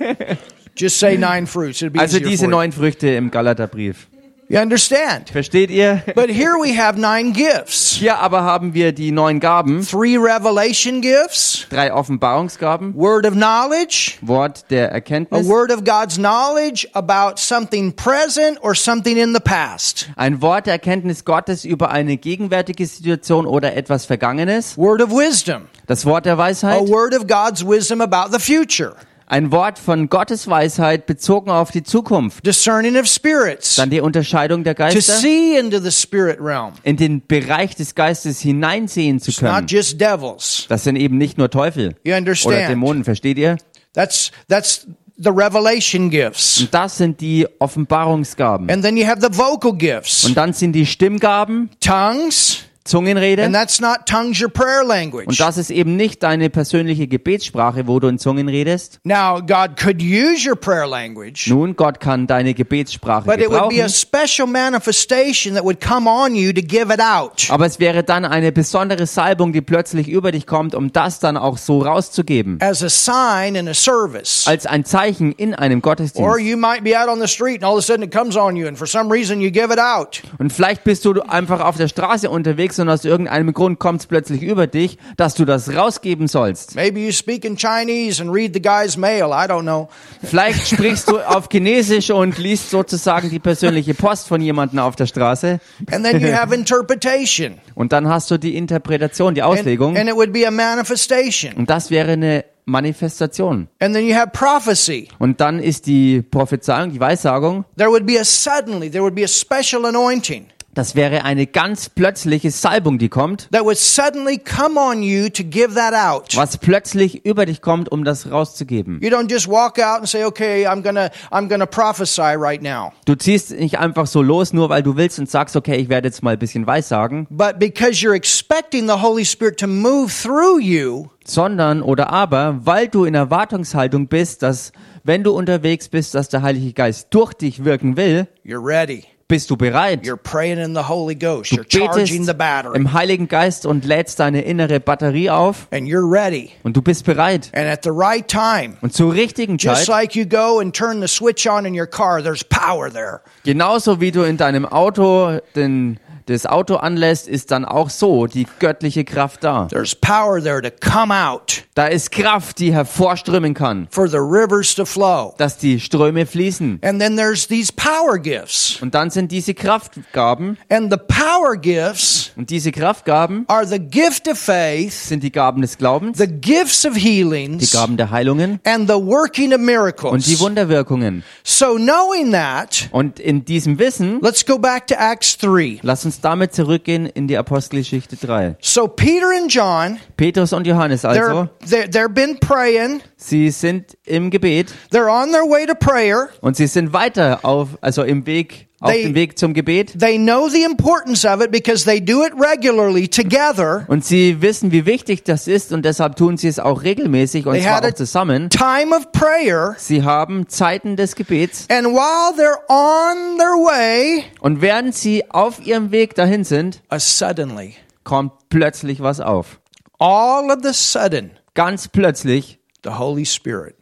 Just say nine fruits. Also diese neun Früchte im Galaterbrief. You understand? Versteht ihr? But here we have nine gifts. Hier aber haben wir die neun Gaben, Three revelation gifts, drei Offenbarungsgaben, word of knowledge, Wort der a Erkenntnis, word of God's knowledge about something present or something in the past. ein Wort der Erkenntnis Gottes über eine gegenwärtige Situation oder etwas Vergangenes, Word of wisdom, das Wort der a Weisheit, word of God's wisdom about the future. Ein Wort von Gottes Weisheit bezogen auf die Zukunft, Discerning of spirits, dann die Unterscheidung der to Geister, see into the spirit realm. in den Bereich des Geistes hineinsehen zu It's not können. just devils. Das sind eben nicht nur Teufel You oder? Dämonen, versteht ihr? That's that's the revelation gifts. Und das sind die Offenbarungsgaben. And then you have the vocal gifts. Und dann sind die Stimmgaben, Tongues, Zungenrede. and that's not tongues your prayer language. Und das ist eben nicht deine persönliche Gebetssprache, wo du in Zungen redest. Now, God could use your prayer language, Nun, Gott kann deine Gebetssprache but it would be a gebrauchen. special manifestation that would come on you to give it out. Aber es wäre dann eine besondere Salbung, die plötzlich über dich kommt, um das dann auch so rauszugeben. As a sign in a service. Als ein Zeichen in einem Or Gottesdienst. you might be out on the street and all of a sudden it comes on you and for some reason you give it out. Und vielleicht bist du einfach auf der Straße unterwegs und aus irgendeinem Grund kommt es plötzlich über dich, dass du das rausgeben sollst. Maybe you speak in Chinese and read the guy's mail. I don't know. Vielleicht sprichst du auf Chinesisch und liest sozusagen die persönliche Post von jemandem auf der Straße. And then you have interpretation. Und dann hast du die Interpretation, die And, Auslegung. and it would be a manifestation. Und das wäre eine Manifestation. And then you have prophecy. Und dann ist die Prophezeiung, die Weissagung, There would be a suddenly, there would be a special anointing das wäre eine ganz plötzliche Salbung, die kommt, that would suddenly come on you to give that out. was plötzlich über dich kommt, um das rauszugeben. You don't just walk out and say, "Okay, I'm gonna, I'm gonna prophesy right now." Du ziehst nicht einfach so los, nur weil du willst und sagst, okay, ich werde jetzt mal ein bisschen Weissagen, But because you're expecting the Holy Spirit to move through you, sondern oder aber, weil du in Erwartungshaltung bist, dass wenn du unterwegs bist, dass der Heilige Geist durch dich wirken will, you're ready. Bist du bereit. You're praying in the Holy Ghost. Du You're charging betest the battery, im Heiligen Geist und lädst deine innere Batterie auf und du bist bereit. And at the right time, Und zur richtigen just Zeit, like you go and turn the switch on in your car, there's power there. genauso wie du in deinem Auto den, das Auto anlässt, ist dann auch so die göttliche Kraft da. There's power there to come out Da ist Kraft, die hervorströmen kann, for the rivers to flow. dass die Ströme fließen. And then there's these power gifts. Und dann sind diese Kraftgaben And the power gifts und diese Kraftgaben are the gift of faith, sind die Gaben des Glaubens, the gifts of die healings, Gaben der Heilungen and the working of und die miracles. Wunderwirkungen. So knowing that, Und in diesem Wissen, let's go back to Acts 3. lass uns damit zurückgehen in die Apostelgeschichte 3. So Peter and John, Petrus und Johannes also, they're, they're been praying. sie sind im Gebet They're on their way to prayer. und sie sind weiter auf, also im Weg, auf They- dem Weg zum Gebet. They know the importance of it because they do it regularly together. Und sie wissen, wie wichtig das ist und deshalb tun sie es auch regelmäßig und They zwar auch zusammen. time of prayer. Sie haben Zeiten des Gebets And while they're on their way, und während sie auf ihrem Weg dahin sind, uh, suddenly, kommt plötzlich was auf. all of the sudden, Ganz plötzlich the Holy Spirit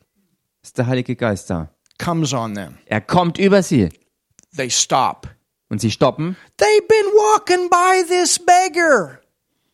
ist der Heilige Geist da. comes on them. Er kommt über sie They stop. und sie stoppen They've been walking by this beggar.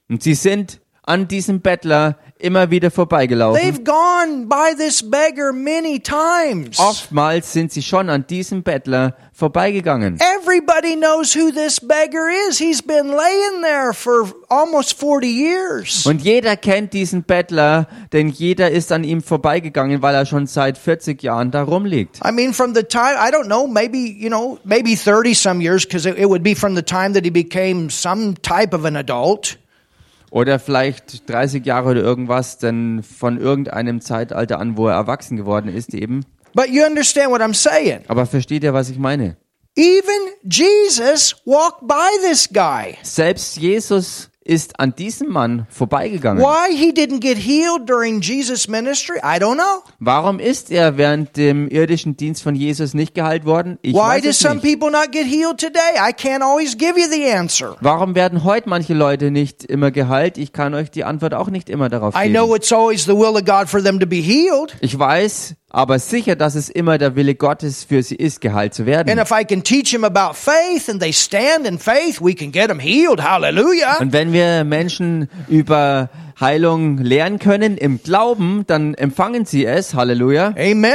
und sie sind an diesem Bettler immer wieder vorbeigelaufen. They've gone by this beggar many times. Oftmals sind sie schon an diesem Bettler vorbeigegangen. Everybody knows who this beggar is. He's been laying there for almost 40 years. Und jeder kennt diesen Bettler, denn jeder ist an ihm vorbeigegangen, weil er schon seit 40 Jahren da rumliegt. I mean, from the time, I don't know, maybe, you know, maybe 30 some years, because it, it would be from the time that he became some type of an adult. Oder vielleicht 30 Jahre oder irgendwas, denn von irgendeinem Zeitalter an, wo er erwachsen geworden ist eben. But you understand what I'm saying. Aber versteht ihr, was ich meine? Even Jesus walked by this guy. Selbst Jesus ist an diesem Mann vorbeigegangen. Why he didn't get healed during Jesus' ministry, I don't know. Warum ist er während dem irdischen Dienst von Jesus nicht geheilt worden? Ich Why weiß do es some nicht. people not get healed today? I can't always give you the answer. Warum werden heute manche Leute nicht immer geheilt? Ich kann euch die Antwort auch nicht immer darauf I know geben. it's always the will of God for them to be healed. Ich weiß aber sicher, dass es immer der Wille Gottes für sie ist, geheilt zu werden. And if I can teach them about faith and they stand in faith, we can get them healed. Hallelujah. Und wenn wir Menschen über Heilung lehren können im Glauben, dann empfangen sie es. Halleluja. Amen.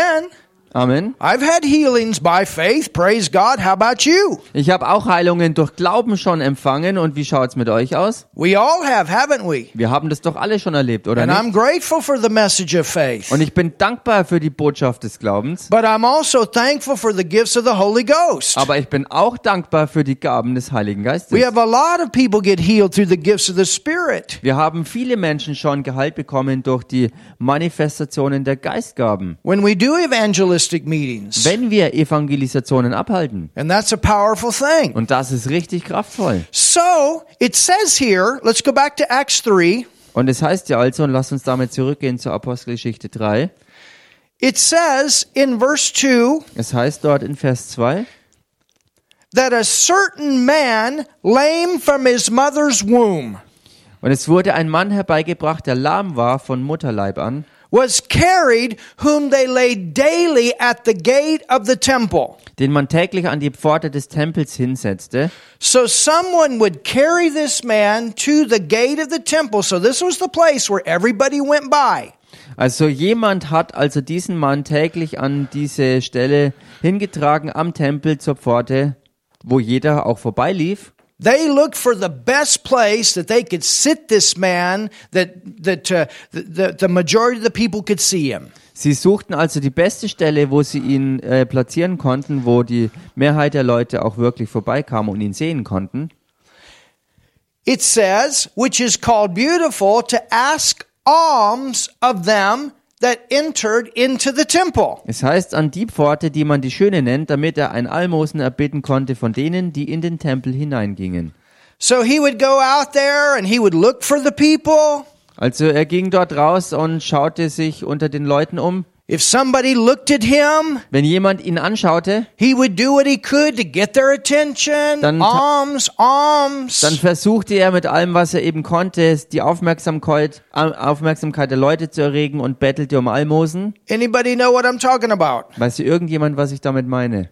Amen. I've had healings by faith. Praise God. How about you? Ich habe auch Heilungen durch Glauben schon empfangen. Und wie schaut's mit euch aus? We all have, haven't we? Wir haben das doch alle schon erlebt, oder And I'm nicht? grateful for the message of faith. Und ich bin dankbar für die Botschaft des Glaubens. But I'm also thankful for the gifts of the Holy Ghost. Aber ich bin auch dankbar für die Gaben des Heiligen Geistes. We have a lot of people get healed through the gifts of the Spirit. Wir haben viele Menschen schon Gehalt bekommen durch die Manifestationen der Geistgaben. When we do evangelistic meetings. Wenn wir Evangelisationen abhalten. And that's a powerful thing. Und das ist richtig kraftvoll. So, it says here, let's go back to Acts 3. Und es heißt ja also, und lasst uns damit zurückgehen zur Apostelgeschichte 3. It says in verse 2 Es heißt dort in Vers 2, that a certain man, lame from his mother's womb, und es wurde ein Mann herbeigebracht, der lahm war von Mutterleib an, was carried, whom they laid daily at the gate of the temple. den man täglich an die Pforte des Tempels hinsetzte. So someone would carry this man to the gate of the temple. So this was the place where everybody went by. Also jemand hat also diesen Mann täglich an diese Stelle hingetragen am Tempel zur Pforte, wo jeder auch vorbeilief. They looked for the best place that they could sit this man, that that uh, the, the majority of the people could see him. Sie suchten also die beste Stelle, wo sie ihn äh, platzieren konnten, wo die Mehrheit der Leute auch wirklich vorbeikamen und ihn sehen konnten. It says, which is called beautiful, to ask alms of them that entered into the temple. Es heißt an die Pforte, die man die Schöne nennt, damit er ein Almosen erbitten konnte von denen, die in den Tempel hineingingen. So he would go out there and he would look for the people. Also er ging dort raus und schaute sich unter den Leuten um. If somebody looked at him, Wenn jemand ihn anschaute, he would do what he could to get their attention. Dann- alms, alms. dann versuchte er mit allem, was er eben konnte, die Aufmerksamkeit, Aufmerksamkeit der Leute zu erregen und bettelte um Almosen. Anybody know what I'm talking about? Weiß irgendjemand, was ich damit meine?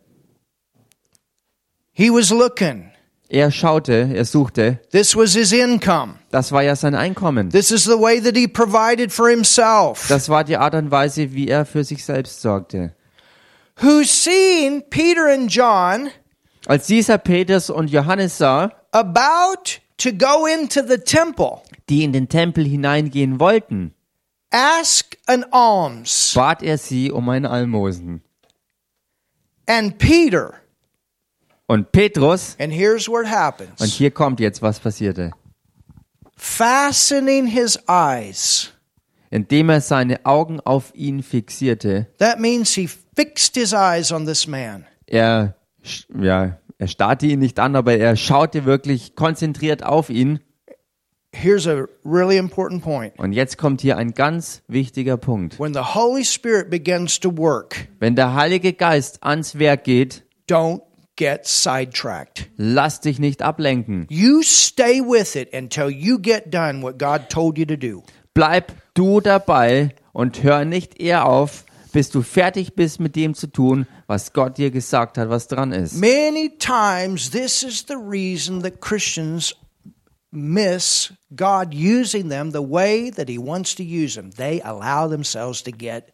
He was looking. Er schaute, er suchte. This was his income. Das war ja sein Einkommen. This is the way that he provided for himself. Das war die Art und Weise, wie er für sich selbst sorgte. Who seen Peter and John Als dieser Petrus und Johannes sah, about to go into the temple, die in den Tempel hineingehen wollten, ask an alms. bat er sie um ein Almosen. And Peter, Und Petrus, and here's what und happens hier kommt jetzt, was passierte. fastening his eyes. Indem er seine Augen auf ihn fixierte, That means he fixed his eyes on this man. er, ja, er starrte ihn nicht an, aber er schaute wirklich konzentriert auf ihn. Here's a really important point. Und jetzt kommt hier ein ganz wichtiger Punkt. When the Holy Spirit begins to work, Wenn der Heilige Geist ans Werk geht, don't get sidetracked. lass dich nicht ablenken. You stay with it until you get done what God told you to do. Bleib du dabei und hör nicht eher auf, bis du fertig bist mit dem zu tun, was Gott dir gesagt hat, was dran ist. Many times, this is the reason that Christians miss God using them the way that He wants to use them. They allow themselves to get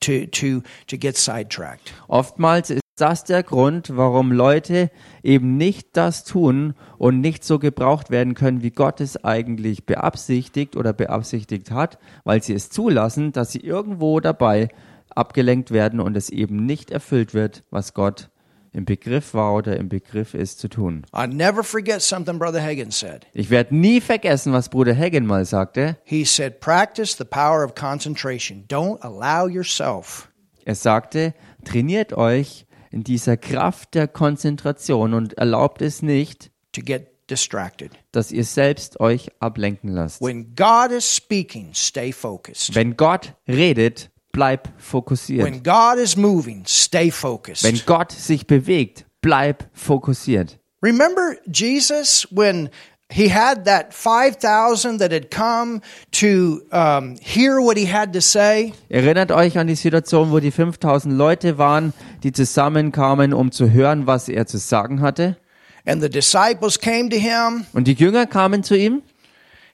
to to to get sidetracked. Oftmals das der Grund, warum Leute eben nicht das tun und nicht so gebraucht werden können, wie Gott es eigentlich beabsichtigt oder beabsichtigt hat, weil sie es zulassen, dass sie irgendwo dabei abgelenkt werden und es eben nicht erfüllt wird, was Gott im Begriff war oder im Begriff ist zu tun. I never forget something Brother Hagen said. Ich werde nie vergessen, was Bruder Hagen mal sagte. He said, "Practice the power of concentration. Don't allow yourself Er sagte, trainiert euch in dieser Kraft der Konzentration und erlaubt es nicht, dass ihr selbst euch ablenken lasst. When God is speaking. Wenn Gott redet, bleib fokussiert. Moving, stay focused. Wenn Gott sich bewegt, bleib fokussiert. Remember Jesus when he had that 5,000 that had come to um, hear what he had to say? Erinnert euch an die Situation, wo die 5000 Leute waren, die zusammenkamen, um zu hören, was er zu sagen hatte. And the disciples came to him. Und die Jünger kamen zu ihm.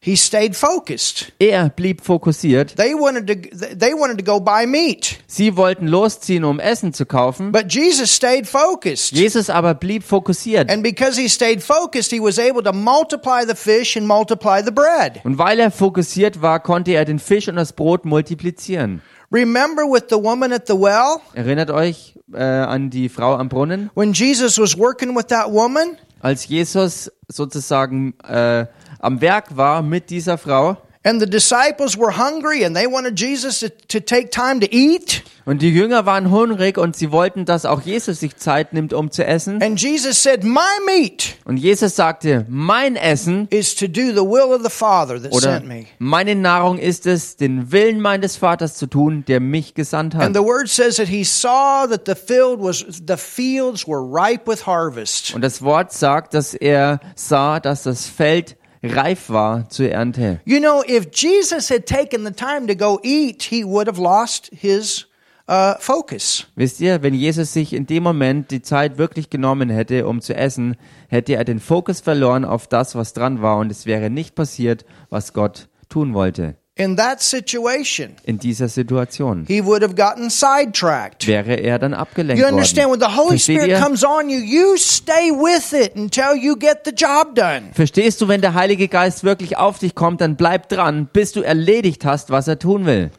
He stayed focused. Er blieb fokussiert. They wanted to they wanted to go buy meat, Sie wollten losziehen, um Essen zu kaufen. but Jesus stayed focused. Jesus aber blieb fokussiert. And because he stayed focused, he was able to multiply the fish and multiply the bread. Und weil er fokussiert war, konnte er den Fisch und das Brot multiplizieren. Remember with the woman at the well Erinnert euch äh, an die Frau am Brunnen? when Jesus was working with that woman? Als Jesus sozusagen äh, am Werk war mit dieser Frau And the disciples were hungry and they wanted Jesus to, to take time to eat. und die Jünger waren hungrig und sie wollten, dass auch Jesus sich Zeit nimmt, um zu essen. And Jesus said, My meat Und Jesus sagte, mein Essen is to do the will of the Father that oder sent me. meine Nahrung ist es, den Willen meines Vaters zu tun, der mich gesandt And hat. the word says that he saw that the field was the fields were ripe with harvest. Und das Wort sagt, dass er sah, dass das Feld reif war zur Ernte. You know, if Jesus had taken the time to go eat, he would have lost his uh, focus. Wisst ihr, wenn Jesus sich in dem Moment die Zeit wirklich genommen hätte, um zu essen, hätte er den Fokus verloren auf das, was dran war und es wäre nicht passiert, was Gott tun wollte. In that situation, In dieser Situation he would have gotten sidetracked. wäre er dann abgelenkt You understand, when worden. the Holy Versteht Spirit ihr? comes on you, you stay with it until you get the job done. Verstehst du, wenn der Heilige Geist wirklich auf dich kommt, dann bleib dran, bis du erledigt hast, was er tun will.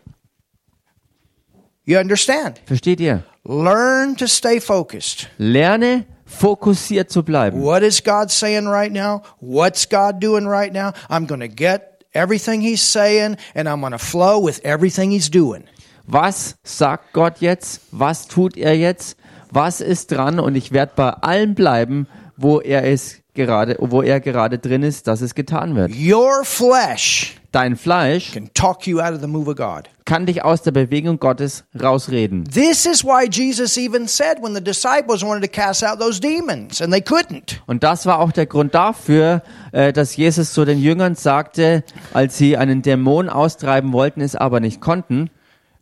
You understand? Versteht ihr? Learn to stay focused. Lerne fokussiert zu bleiben. What is God saying right now? What's God doing right now? I'm going to get everything He's saying and I'm going to flow with everything He's doing. Was sagt Gott jetzt? Was tut er jetzt? Was ist dran? Und ich werde bei allem bleiben, wo er ist gerade, wo er gerade drin ist, dass es getan wird. Your flesh Dein Fleisch can talk you out of the move of God. Kann dich aus der Bewegung Gottes rausreden. This is why Jesus even said when the disciples wanted to cast out those demons and they couldn't. Und das war auch der Grund dafür, äh, dass Jesus zu den Jüngern sagte, als sie einen Dämon austreiben wollten, es aber nicht konnten,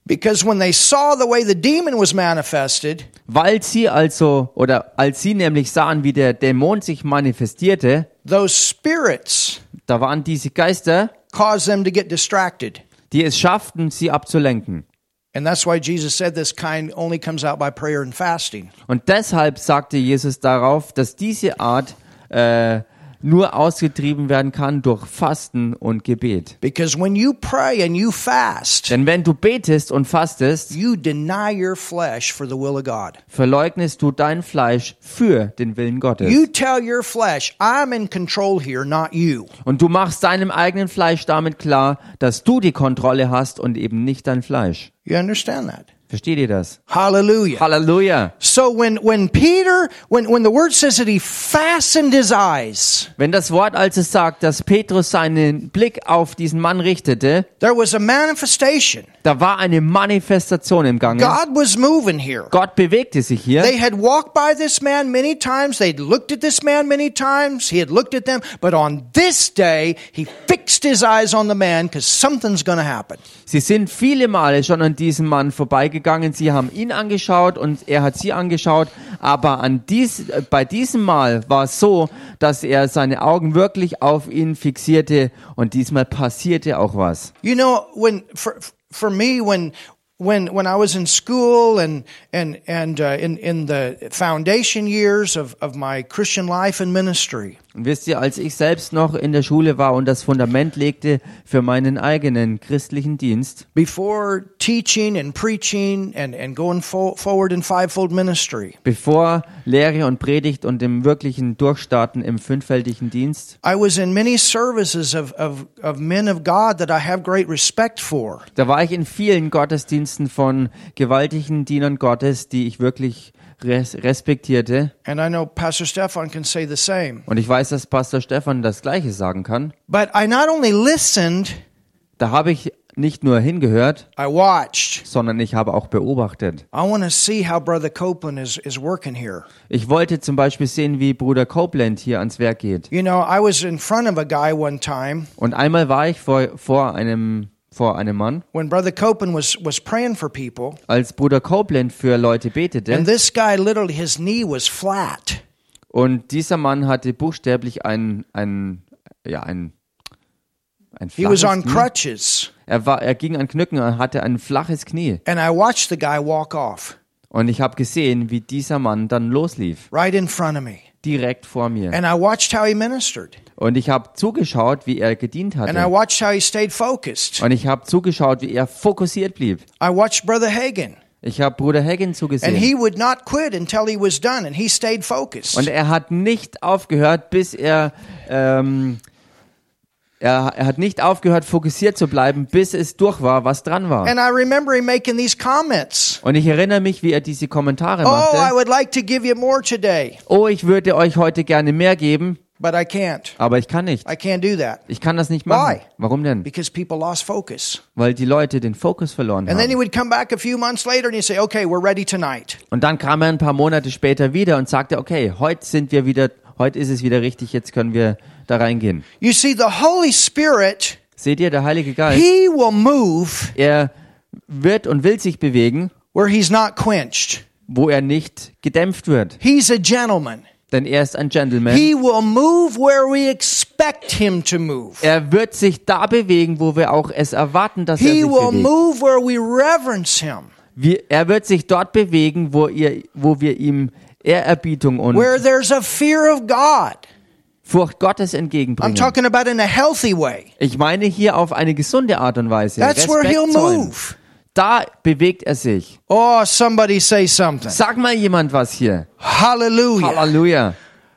Because when they saw the way the demon was manifested, weil sie also oder als sie nämlich sahen, wie der Dämon sich manifestierte, those spirits da waren diese Geister, caused them to get distracted. Die es schafften, sie abzulenken. And that's why Jesus said this kind only comes out by prayer and fasting. Und deshalb sagte Jesus darauf, dass diese Art äh, nur ausgetrieben werden kann durch Fasten und Gebet. Because when you pray and you fast, Denn wenn du betest und fastest, you deny your flesh for the will of God. verleugnest du dein Fleisch für den Willen Gottes. You tell your flesh, I'm in control here, not you. Und du machst deinem eigenen Fleisch damit klar, dass du die Kontrolle hast und eben nicht dein Fleisch. You understand that? Versteht ihr das? Hallelujah. Halleluja. So when when Peter when when the word says that he fastened his eyes, Wenn das Wort also sagt, dass Petrus seinen Blick auf diesen Mann richtete, there was a manifestation. Da war eine Manifestation im Gange. God was moving here. Gott bewegte sich hier. They had walked by this man many times. They'd looked at this man many times. He had looked at them. But on this day, he fixed his eyes on the man because something's going to happen. Sie sind viele Male schon an diesem Mann vorbeigegangen. Sie haben ihn angeschaut und er hat sie angeschaut. Aber an dies, bei diesem Mal war es so, dass er seine Augen wirklich auf ihn fixierte und diesmal passierte auch was. You know, when for for me, when when when I was in school and and and uh, in in the foundation years of of my Christian life and ministry, Und wisst ihr, als ich selbst noch in der Schule war und das Fundament legte für meinen eigenen christlichen Dienst, before teaching and preaching and and going fo- forward in fivefold ministry, bevor Lehre und Predigt und dem wirklichen Durchstarten im fünffältigen Dienst, I was in many services of of of men of God that I have great respect for. da war ich in vielen Gottesdiensten von gewaltigen Dienern Gottes, die ich wirklich res respektierte. And I know Pastor Stefan can say the same. Und ich weiß, dass Pastor Stefan das Gleiche sagen kann. But I not only listened, Da habe ich nicht nur hingehört, I watched. sondern ich habe auch beobachtet. I want to see how Brother Copeland is, is working here. Ich wollte zum Beispiel sehen, wie Bruder Copeland hier ans Werk geht. You know, I was in front of a guy one time Und einmal war ich vor, vor, einem, vor einem Mann, when Brother Copeland was, was praying for people, als Bruder Copeland für Leute and betete. this guy literally, his knee was flat. Und dieser Mann hatte buchstäblich ein, ein, ja, ein, ein He was flaches on Knie. crutches. Er, war, er ging an Knücken und hatte ein flaches Knie. And I watched the guy walk off Und ich habe gesehen, wie dieser Mann dann loslief. right in front of me. Direkt vor mir. And I watched how he ministered. Und ich habe zugeschaut, wie er gedient And I watched how he stayed focused. Und ich habe zugeschaut, wie er fokussiert blieb. I watched Brother Hagan. Ich habe Bruder Hagen And zugesehen. he would not quit until he was done, and he stayed focused. Und er hat nicht aufgehört, bis er, ähm, er, er hat nicht aufgehört, fokussiert zu bleiben, bis es durch war, was dran war. And I remember him making these comments. Und ich erinnere mich, wie er diese Kommentare Oh, I machte. would like to give you more today, Oh, ich würde euch heute gerne mehr geben, but I can't. aber ich kann nicht. I can't do that Ich kann das nicht machen. Why? Warum denn? because people lost focus. Weil die Leute den Fokus verloren And haben. say, okay. Und dann kam er ein paar Monate später wieder und sagte, okay, heute sind wir wieder, heute ist es wieder richtig, jetzt können wir da reingehen. You see, the Holy Spirit, Seht ihr, der Heilige Geist, he will move er wird und will sich bewegen, where he's not quenched. wo er nicht gedämpft wird. He's a gentleman. Denn er ist ein Gentleman. He will move where we expect him to move. Er wird sich da bewegen, wo wir auch es erwarten, dass er He sich will bewegt. move where we reverence him, Wir, er wird sich dort bewegen, wo, ihr, wo wir ihm Ehrerbietung und where there's a fear of God. Furcht Gottes I'm entgegenbringen. talking about in a healthy way. Ich meine hier auf eine gesunde Art und Weise. That's where he'll Respekt zollen. move. Da bewegt er sich. Oh, somebody say something. Sag mal jemand was hier. Hallelujah. Halleluja.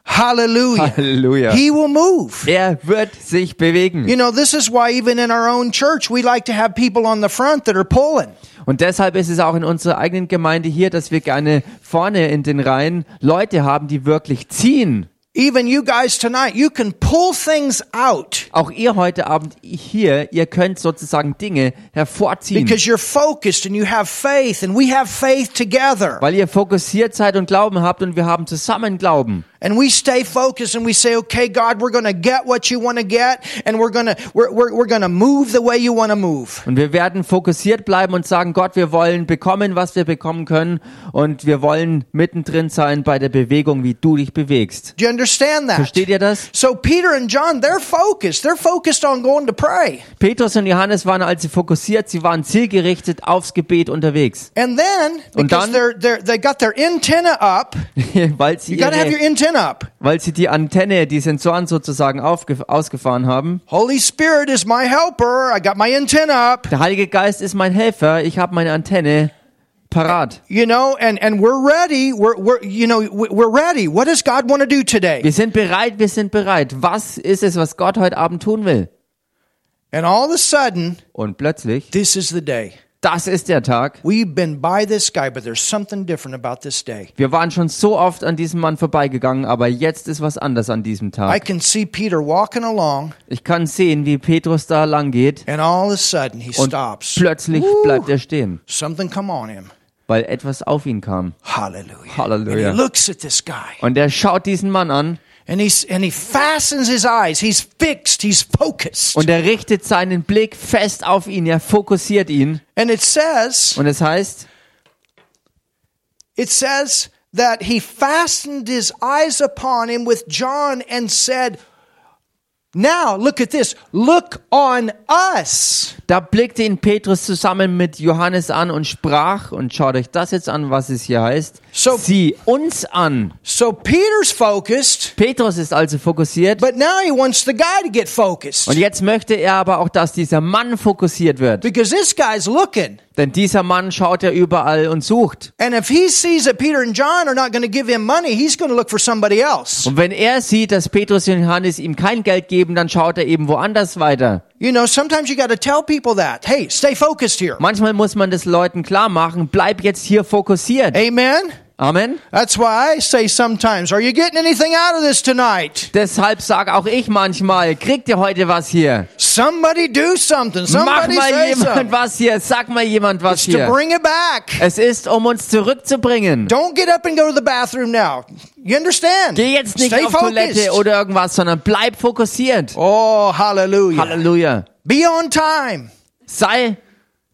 Hallelujah. Halleluja. He will move. Er wird sich bewegen. You know, this is why even in our own church, we like to have people on the front that are pulling. Und deshalb ist es auch in unserer eigenen Gemeinde hier, dass wir gerne vorne in den Reihen Leute haben, die wirklich ziehen. Even you guys tonight, you can pull things out Auch ihr heute Abend hier, ihr könnt sozusagen Dinge hervorziehen, because you're focused and you have faith and we have faith together. weil ihr fokussiert seid und Glauben habt und wir haben zusammen Glauben. And we stay focused and we say, okay, God, we're going to get what you want to get and we're going to, we're, we're, we're going to move the way you want to move. Und wir werden fokussiert bleiben und sagen, Gott, wir wollen bekommen, was wir bekommen können und wir wollen mittendrin sein bei der Bewegung, wie du dich bewegst. Do you understand that? Versteht ihr das? So Peter and John, they're focused. They're focused on going to pray. Petrus und Johannes waren also fokussiert, sie waren zielgerichtet aufs Gebet unterwegs. And then, Und because dann- they're, they're, they got their antenna up, weil, sie you to have your ihre, antenna up. weil sie die Antenne, die Sensoren sozusagen ausgefahren haben. Holy Spirit is my helper. I got my antenna up. Der Heilige Geist ist mein Helfer, ich habe meine Antenne parat. You know, and, and we're ready. We're, we're, you know, we- we're ready. What does God want to do today? Wir sind bereit, wir sind bereit. Was ist es, was Gott heute Abend tun will? And all of a sudden, Und plötzlich, this is the day. Das ist der Tag. We've been by this guy, but there's something different about this day. Wir waren schon so oft an diesem Mann vorbeigegangen, aber jetzt ist was anders an diesem I Tag. can see Peter walking along, Ich kann sehen, wie Petrus da lang geht and all of a sudden he und stops. plötzlich Woo! bleibt er stehen, Something come on him. weil etwas auf ihn kam. Hallelujah. Hallelujah. And he looks at this guy, Und er schaut diesen Mann an and he's and he fastens his eyes. He's fixed. He's focused. und er richtet seinen Blick fest auf ihn, er fokussiert ihn. And it says, Und es heißt, it says that he fastened his eyes upon him with John and said, "Now look at this. Look on us." da blickte ihn Petrus zusammen mit Johannes an und sprach, und schaut euch das jetzt an, was es hier heißt, So- sieh uns an. So Peter's focused, Petrus ist also fokussiert but now he wants the guy to get focused. und jetzt möchte er aber auch, dass dieser Mann fokussiert wird. Because this guy's looking. Denn dieser Mann schaut ja überall und sucht. And if he sees that Peter and John are not going to give him money, he's going to look for somebody else. Und wenn er sieht, dass Petrus und Johannes ihm kein Geld geben, dann schaut er eben woanders weiter. You know, sometimes you got to tell people that. Hey, stay focused here. Manchmal muss man das Leuten klar machen, bleib jetzt hier fokussiert. Amen. Amen. That's why I say sometimes, are you getting anything out of this tonight? Deshalb sag auch ich manchmal, kriegt ihr heute was hier? Somebody do something. Mach Somebody mal say jemand something. was hier, sag mal jemand was It's to hier. bring it back. Es ist, um uns zurückzubringen. Don't get up and go to the bathroom now. You understand? Geh jetzt nicht Stay auf Toilette focused. oder irgendwas, sondern bleib fokussiert. Oh, hallelujah. Halleluja. Be on time. Sei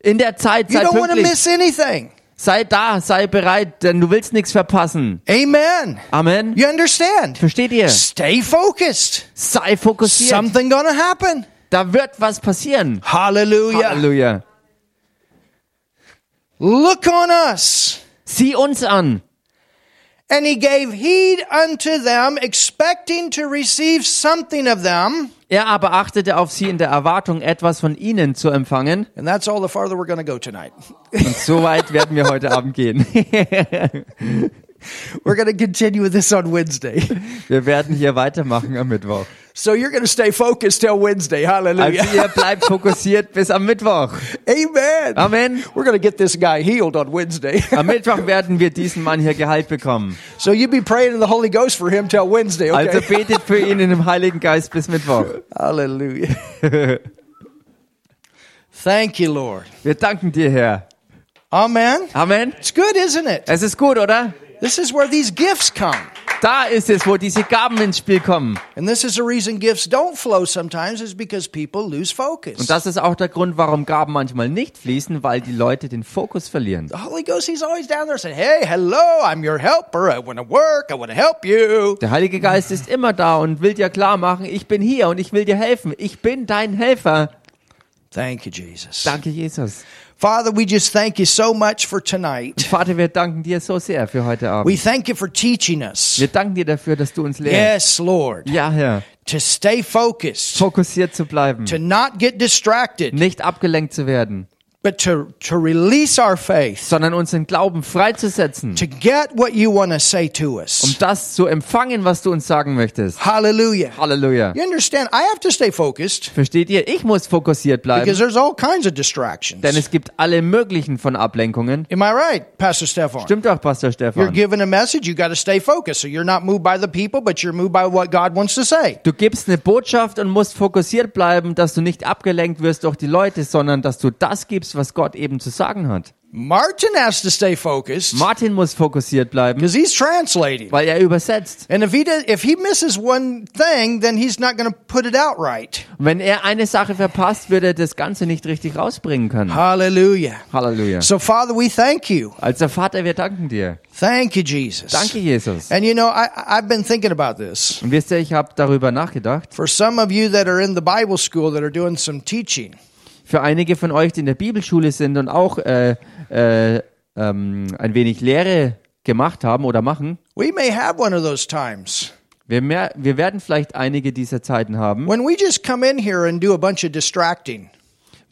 in der Zeit, You sei don't want to pünktlich. miss anything. Sei da, sei bereit, denn du willst nichts verpassen. Amen. Amen. You understand? Versteht ihr? Stay focused. Sei fokussiert. Something gonna happen. Da wird was passieren. Hallelujah. Halleluja. Look on us. Sieh uns an. And he gave heed unto them, expecting to receive something of them. Er aber achtete auf sie in der Erwartung, etwas von ihnen zu empfangen. And that's all the farther we're going to go tonight. Und so weit werden wir heute Abend gehen. We're going to continue this on Wednesday. Wir werden hier weitermachen am Mittwoch. So you're going to stay focused till Wednesday. Hallelujah. Also ihr bleibt fokussiert bis am Mittwoch. Amen. Amen. We're going to get this guy healed on Wednesday. Am Mittwoch werden wir diesen Mann hier geheilt bekommen. so you be praying in the Holy Ghost for him till Wednesday, okay? Also betet für ihn in dem Heiligen Geist bis Mittwoch. Hallelujah. Thank you, Lord. Wir danken dir, Herr. Amen. Amen. It's good, isn't it? Es ist gut, oder? This is where these gifts come. Da ist es, wo diese Gaben ins Spiel kommen. And this is the reason gifts don't flow sometimes is because people lose focus. Und das ist auch der Grund, warum Gaben manchmal nicht fließen, weil die Leute den Fokus verlieren. the Holy Ghost, He's always down there saying, Hey, hello, I'm your helper. I want to work. I want to help you. Der Heilige Geist ist immer da und will dir klar machen, ich bin hier und ich will dir helfen. Ich bin dein Helfer. Thank you, Jesus. Danke, Jesus. Father, we just thank you so much for tonight. Vater, wir danken dir so sehr für heute We Abend. thank you for teaching us. Wir danken dir dafür, dass du uns lehrst. Yes, Lord. Ja, Herr. To stay focused, Fokussiert zu bleiben. to not get distracted, Nicht abgelenkt zu werden, but to, to release our faith, sondern unseren Glauben freizusetzen. to get what you want to say to Um us. das zu empfangen, was du uns sagen möchtest. Hallelujah. Halleluja. You understand? I have to stay focused Versteht ihr? Ich muss fokussiert bleiben, because there's all kinds of distractions. denn es gibt alle möglichen von Ablenkungen. Am I right, Pastor Stefan? Stimmt doch, Pastor You're Stefan. given a message, you got to stay focused. So you're not moved by the people, but you're moved by what God wants to say. Du gibst eine Botschaft und musst fokussiert bleiben, dass du nicht abgelenkt wirst durch die Leute, sondern dass du das gibst, was Gott eben zu sagen hat. Martin has to stay focused Martin muss fokussiert bleiben, because he's translating. weil er übersetzt. And if he does, if he misses one thing, then he's not going to put it out right. Wenn er eine Sache verpasst, wird er das Ganze nicht richtig rausbringen können. Hallelujah. Halleluja. So Father, we thank you. Also Vater, wir danken dir. Thank you, Jesus. Danke, Jesus. And you know, I, I've been thinking about this. Und wisst ihr, ich habe darüber nachgedacht. For some of you that are in the Bible school that are doing some teaching, Für einige von euch, die in der Bibelschule sind und auch äh, äh, ähm, ein wenig Lehre gemacht haben oder machen, we may have one of those times wir, mehr, wir werden vielleicht einige dieser Zeiten haben, when we just come in here and do a bunch of distracting.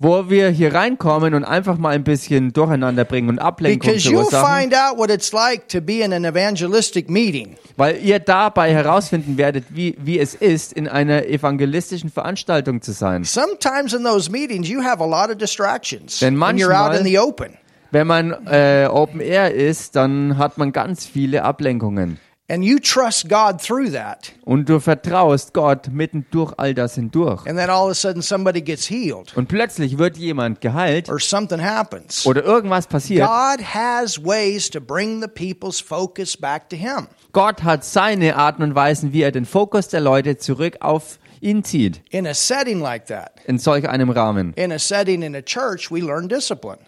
Wo wir hier reinkommen und einfach mal ein bisschen durcheinander bringen und Ablenkung Because you'll verursachen, find out what it's like to be in an evangelistic meeting. weil ihr dabei herausfinden werdet, wie, wie es ist, in einer evangelistischen Veranstaltung zu sein. Sometimes in those meetings, you have a lot of distractions Denn when you're out manchmal- in the open. Wenn man äh, Open Air ist, dann hat man ganz viele Ablenkungen. And you trust God through that. Und du vertraust Gott mitten durch all das hindurch. And then all of a sudden, somebody gets healed Und plötzlich wird jemand geheilt or something happens. oder irgendwas passiert. God has ways to bring the people's focus back to Him. Gott hat seine Arten und Weisen, wie er den Fokus der Leute zurück auf ihn zieht. In a setting like that, In solch einem Rahmen. in a setting in a church, we learn discipline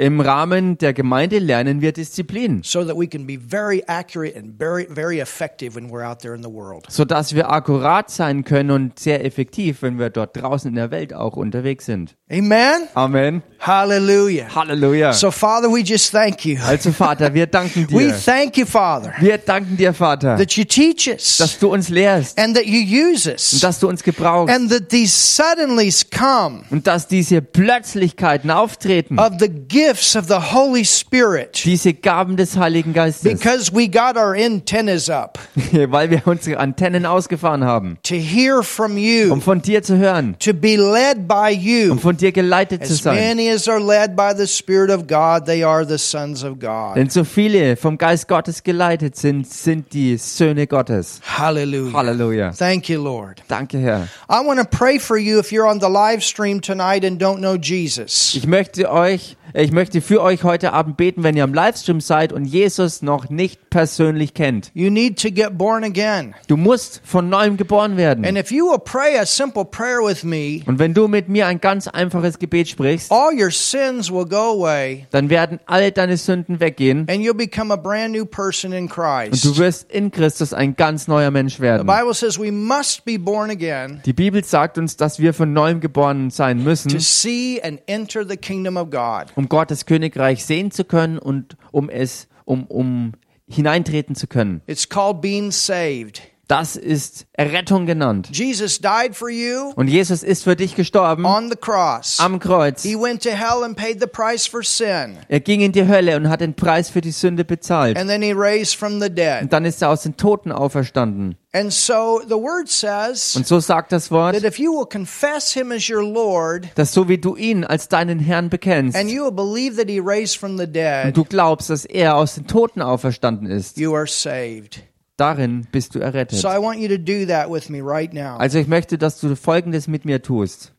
Im Rahmen der Gemeinde lernen wir Disziplin, so that we can be very accurate and very, very effective when we're out there in the world. sodass wir akkurat sein können und sehr effektiv, wenn wir dort draußen in der Welt auch unterwegs sind. Amen? Amen. Hallelujah. Halleluja. So, Father, we just thank you. Also Vater, wir danken We dir. thank you, Father, Wir danken dir, Vater, that you teach us dass du uns lehrst and that you use und us dass du uns gebrauchst and that these suddenlies come und dass diese Plötzlichkeiten auftreten, of the gifts of the Holy Spirit diese Gaben des Heiligen Geistes, because we got our antennas up weil wir unsere Antennen ausgefahren haben, to hear from you, um von dir zu hören, to be led by you. um von dir geleitet zu As sein. many as are led by the Spirit of God, they are the sons of God. Denn so viele vom Geist Gottes geleitet sind, sind die Söhne Gottes. Hallelujah. Halleluja. Thank you, Lord. Danke, Herr. I want to pray for you if you're on the live stream tonight and don't know Jesus. Ich möchte euch, ich möchte für euch heute Abend beten, wenn ihr am Livestream seid und Jesus noch nicht persönlich kennt. You need to get born again. Du musst von neuem geboren werden. And if you will pray a simple prayer with me, Und wenn du mit mir ein ganz einfaches Gebet sprichst, all your sins will go away dann werden alle deine Sünden weggehen and you'll become a brand new person in und Christ. du wirst in Christus ein ganz neuer Mensch The werden. Bible says we must be born again Die Bibel sagt uns, dass wir von neuem geboren sein to müssen, see and enter the kingdom of God. Um Gottes Königreich sehen zu können und um es, um, um hineintreten zu können. It's called being saved. Das ist Errettung genannt. Jesus died for you Und Jesus ist für dich gestorben on the cross. am Kreuz. He went to hell and paid the price for sin. Er ging in die Hölle und hat den Preis für die Sünde bezahlt. And then he raised from the dead. Und dann ist er aus den Toten auferstanden. And so the word says Und so sagt das Wort, that if you will confess him as your Lord dass so wie du ihn als deinen Herrn bekennst and you will believe that he raised from the dead, und du glaubst, dass er aus den Toten auferstanden ist, you are saved. Darin bist du errettet. So I want you to do that with me right now. Also ich möchte, dass du Folgendes mit mir tust.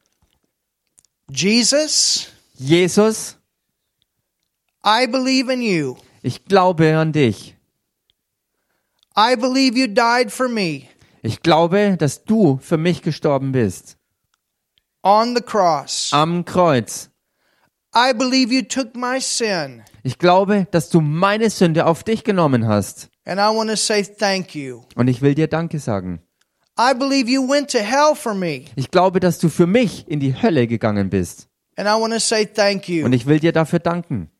Jesus, Jesus, I believe in you. ich glaube an dich. I believe you died for me Ich glaube, dass du für mich gestorben bist. on the cross. Am Kreuz. I believe you took my sin. Ich glaube, dass du meine Sünde auf dich genommen hast. And I want to say thank you. Und ich will dir Danke sagen. I believe you went to hell for me. Ich glaube, dass du für mich in die Hölle gegangen bist. And I want to say thank Und ich will dir dafür danken.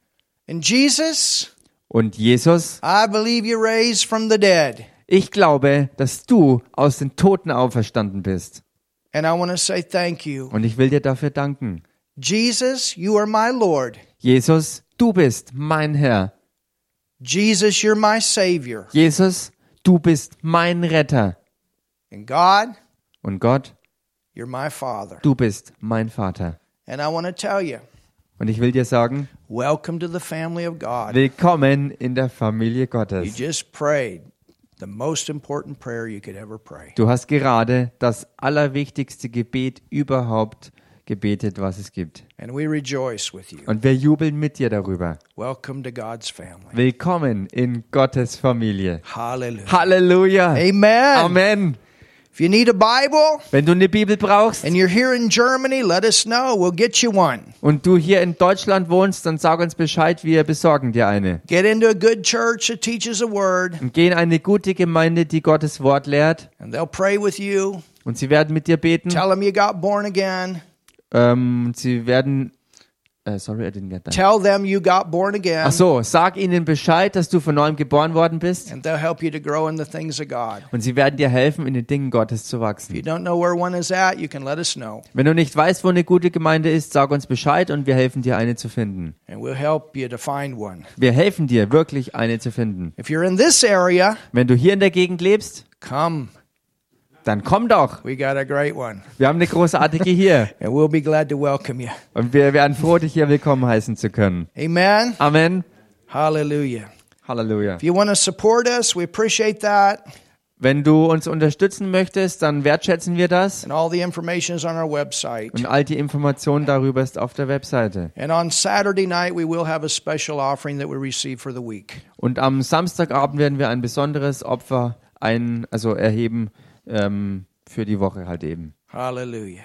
And Jesus, Und Jesus, I believe you raised from the dead. ich glaube, dass du aus den Toten auferstanden bist. And I want to say thank you. Und ich will dir dafür danken. Jesus, you are my Lord. Jesus, du bist mein Herr. Jesus, you're my Savior. Jesus, du bist mein Retter. And God, Und Gott, you're my Father. du bist mein Vater. And I want to tell you, Und ich will dir sagen, welcome to the family of God. willkommen in der Familie You Gottes. just prayed the most important prayer you could ever pray. Du hast gerade das allerwichtigste Gebet überhaupt gebetet, was es gibt. Und wir jubeln mit dir darüber. Willkommen in Gottes Familie. Halleluja. Amen. Amen. If you need a Bible Wenn du eine Bibel brauchst and you're here in Germany, let us know. We'll get you one. und du hier in Deutschland wohnst, dann sag uns Bescheid, wir besorgen dir eine. Get into a good church that teaches a word, Und geh in eine gute Gemeinde, die Gottes Wort lehrt and they'll pray with you. und sie werden mit dir beten. Tell them you got born again. Ähm, sie werden äh, sorry, I didn't get that. Tell them you got born again, Ach so, sag ihnen Bescheid, dass du von neuem geboren worden bist and they'll help you to grow in the things of God. und sie werden dir helfen, in den Dingen Gottes zu If you wachsen. don't know where one is at, you can let us know, Wenn du nicht weißt, wo eine gute Gemeinde ist, sag uns Bescheid und wir helfen dir, eine zu finden. and we'll help you to find one. Wir helfen dir, wirklich eine zu finden. If you're in this area, Wenn du hier in der Gegend lebst, come. Dann komm doch. We got a great one, Wir haben eine großartige hier and we'll be glad to welcome you. und wir wären froh, dich hier willkommen heißen zu können. Amen. Amen. Hallelujah. Halleluja. If you want to support us, we appreciate that. Wenn du uns unterstützen möchtest, dann wertschätzen wir das. And all the information is on our website. Und all die Informationen darüber ist auf der Webseite. And on Saturday night, we will have a special offering that we receive for the week. Und am Samstagabend werden wir ein besonderes Opfer ein, also erheben ähm, für die Woche halt eben. Hallelujah.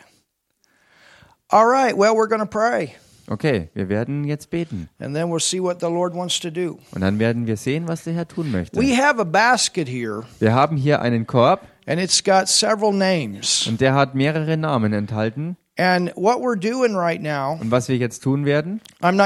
All right, well, we're going to pray, Okay, wir werden jetzt beten. and then we'll see what the Lord wants to do. Und dann werden wir sehen, was der Herr tun möchte. We have a basket here, Wir haben hier einen Korb and it's got several names. und der hat mehrere Namen enthalten. And what we're doing right now, Und was wir jetzt tun werden, I'm not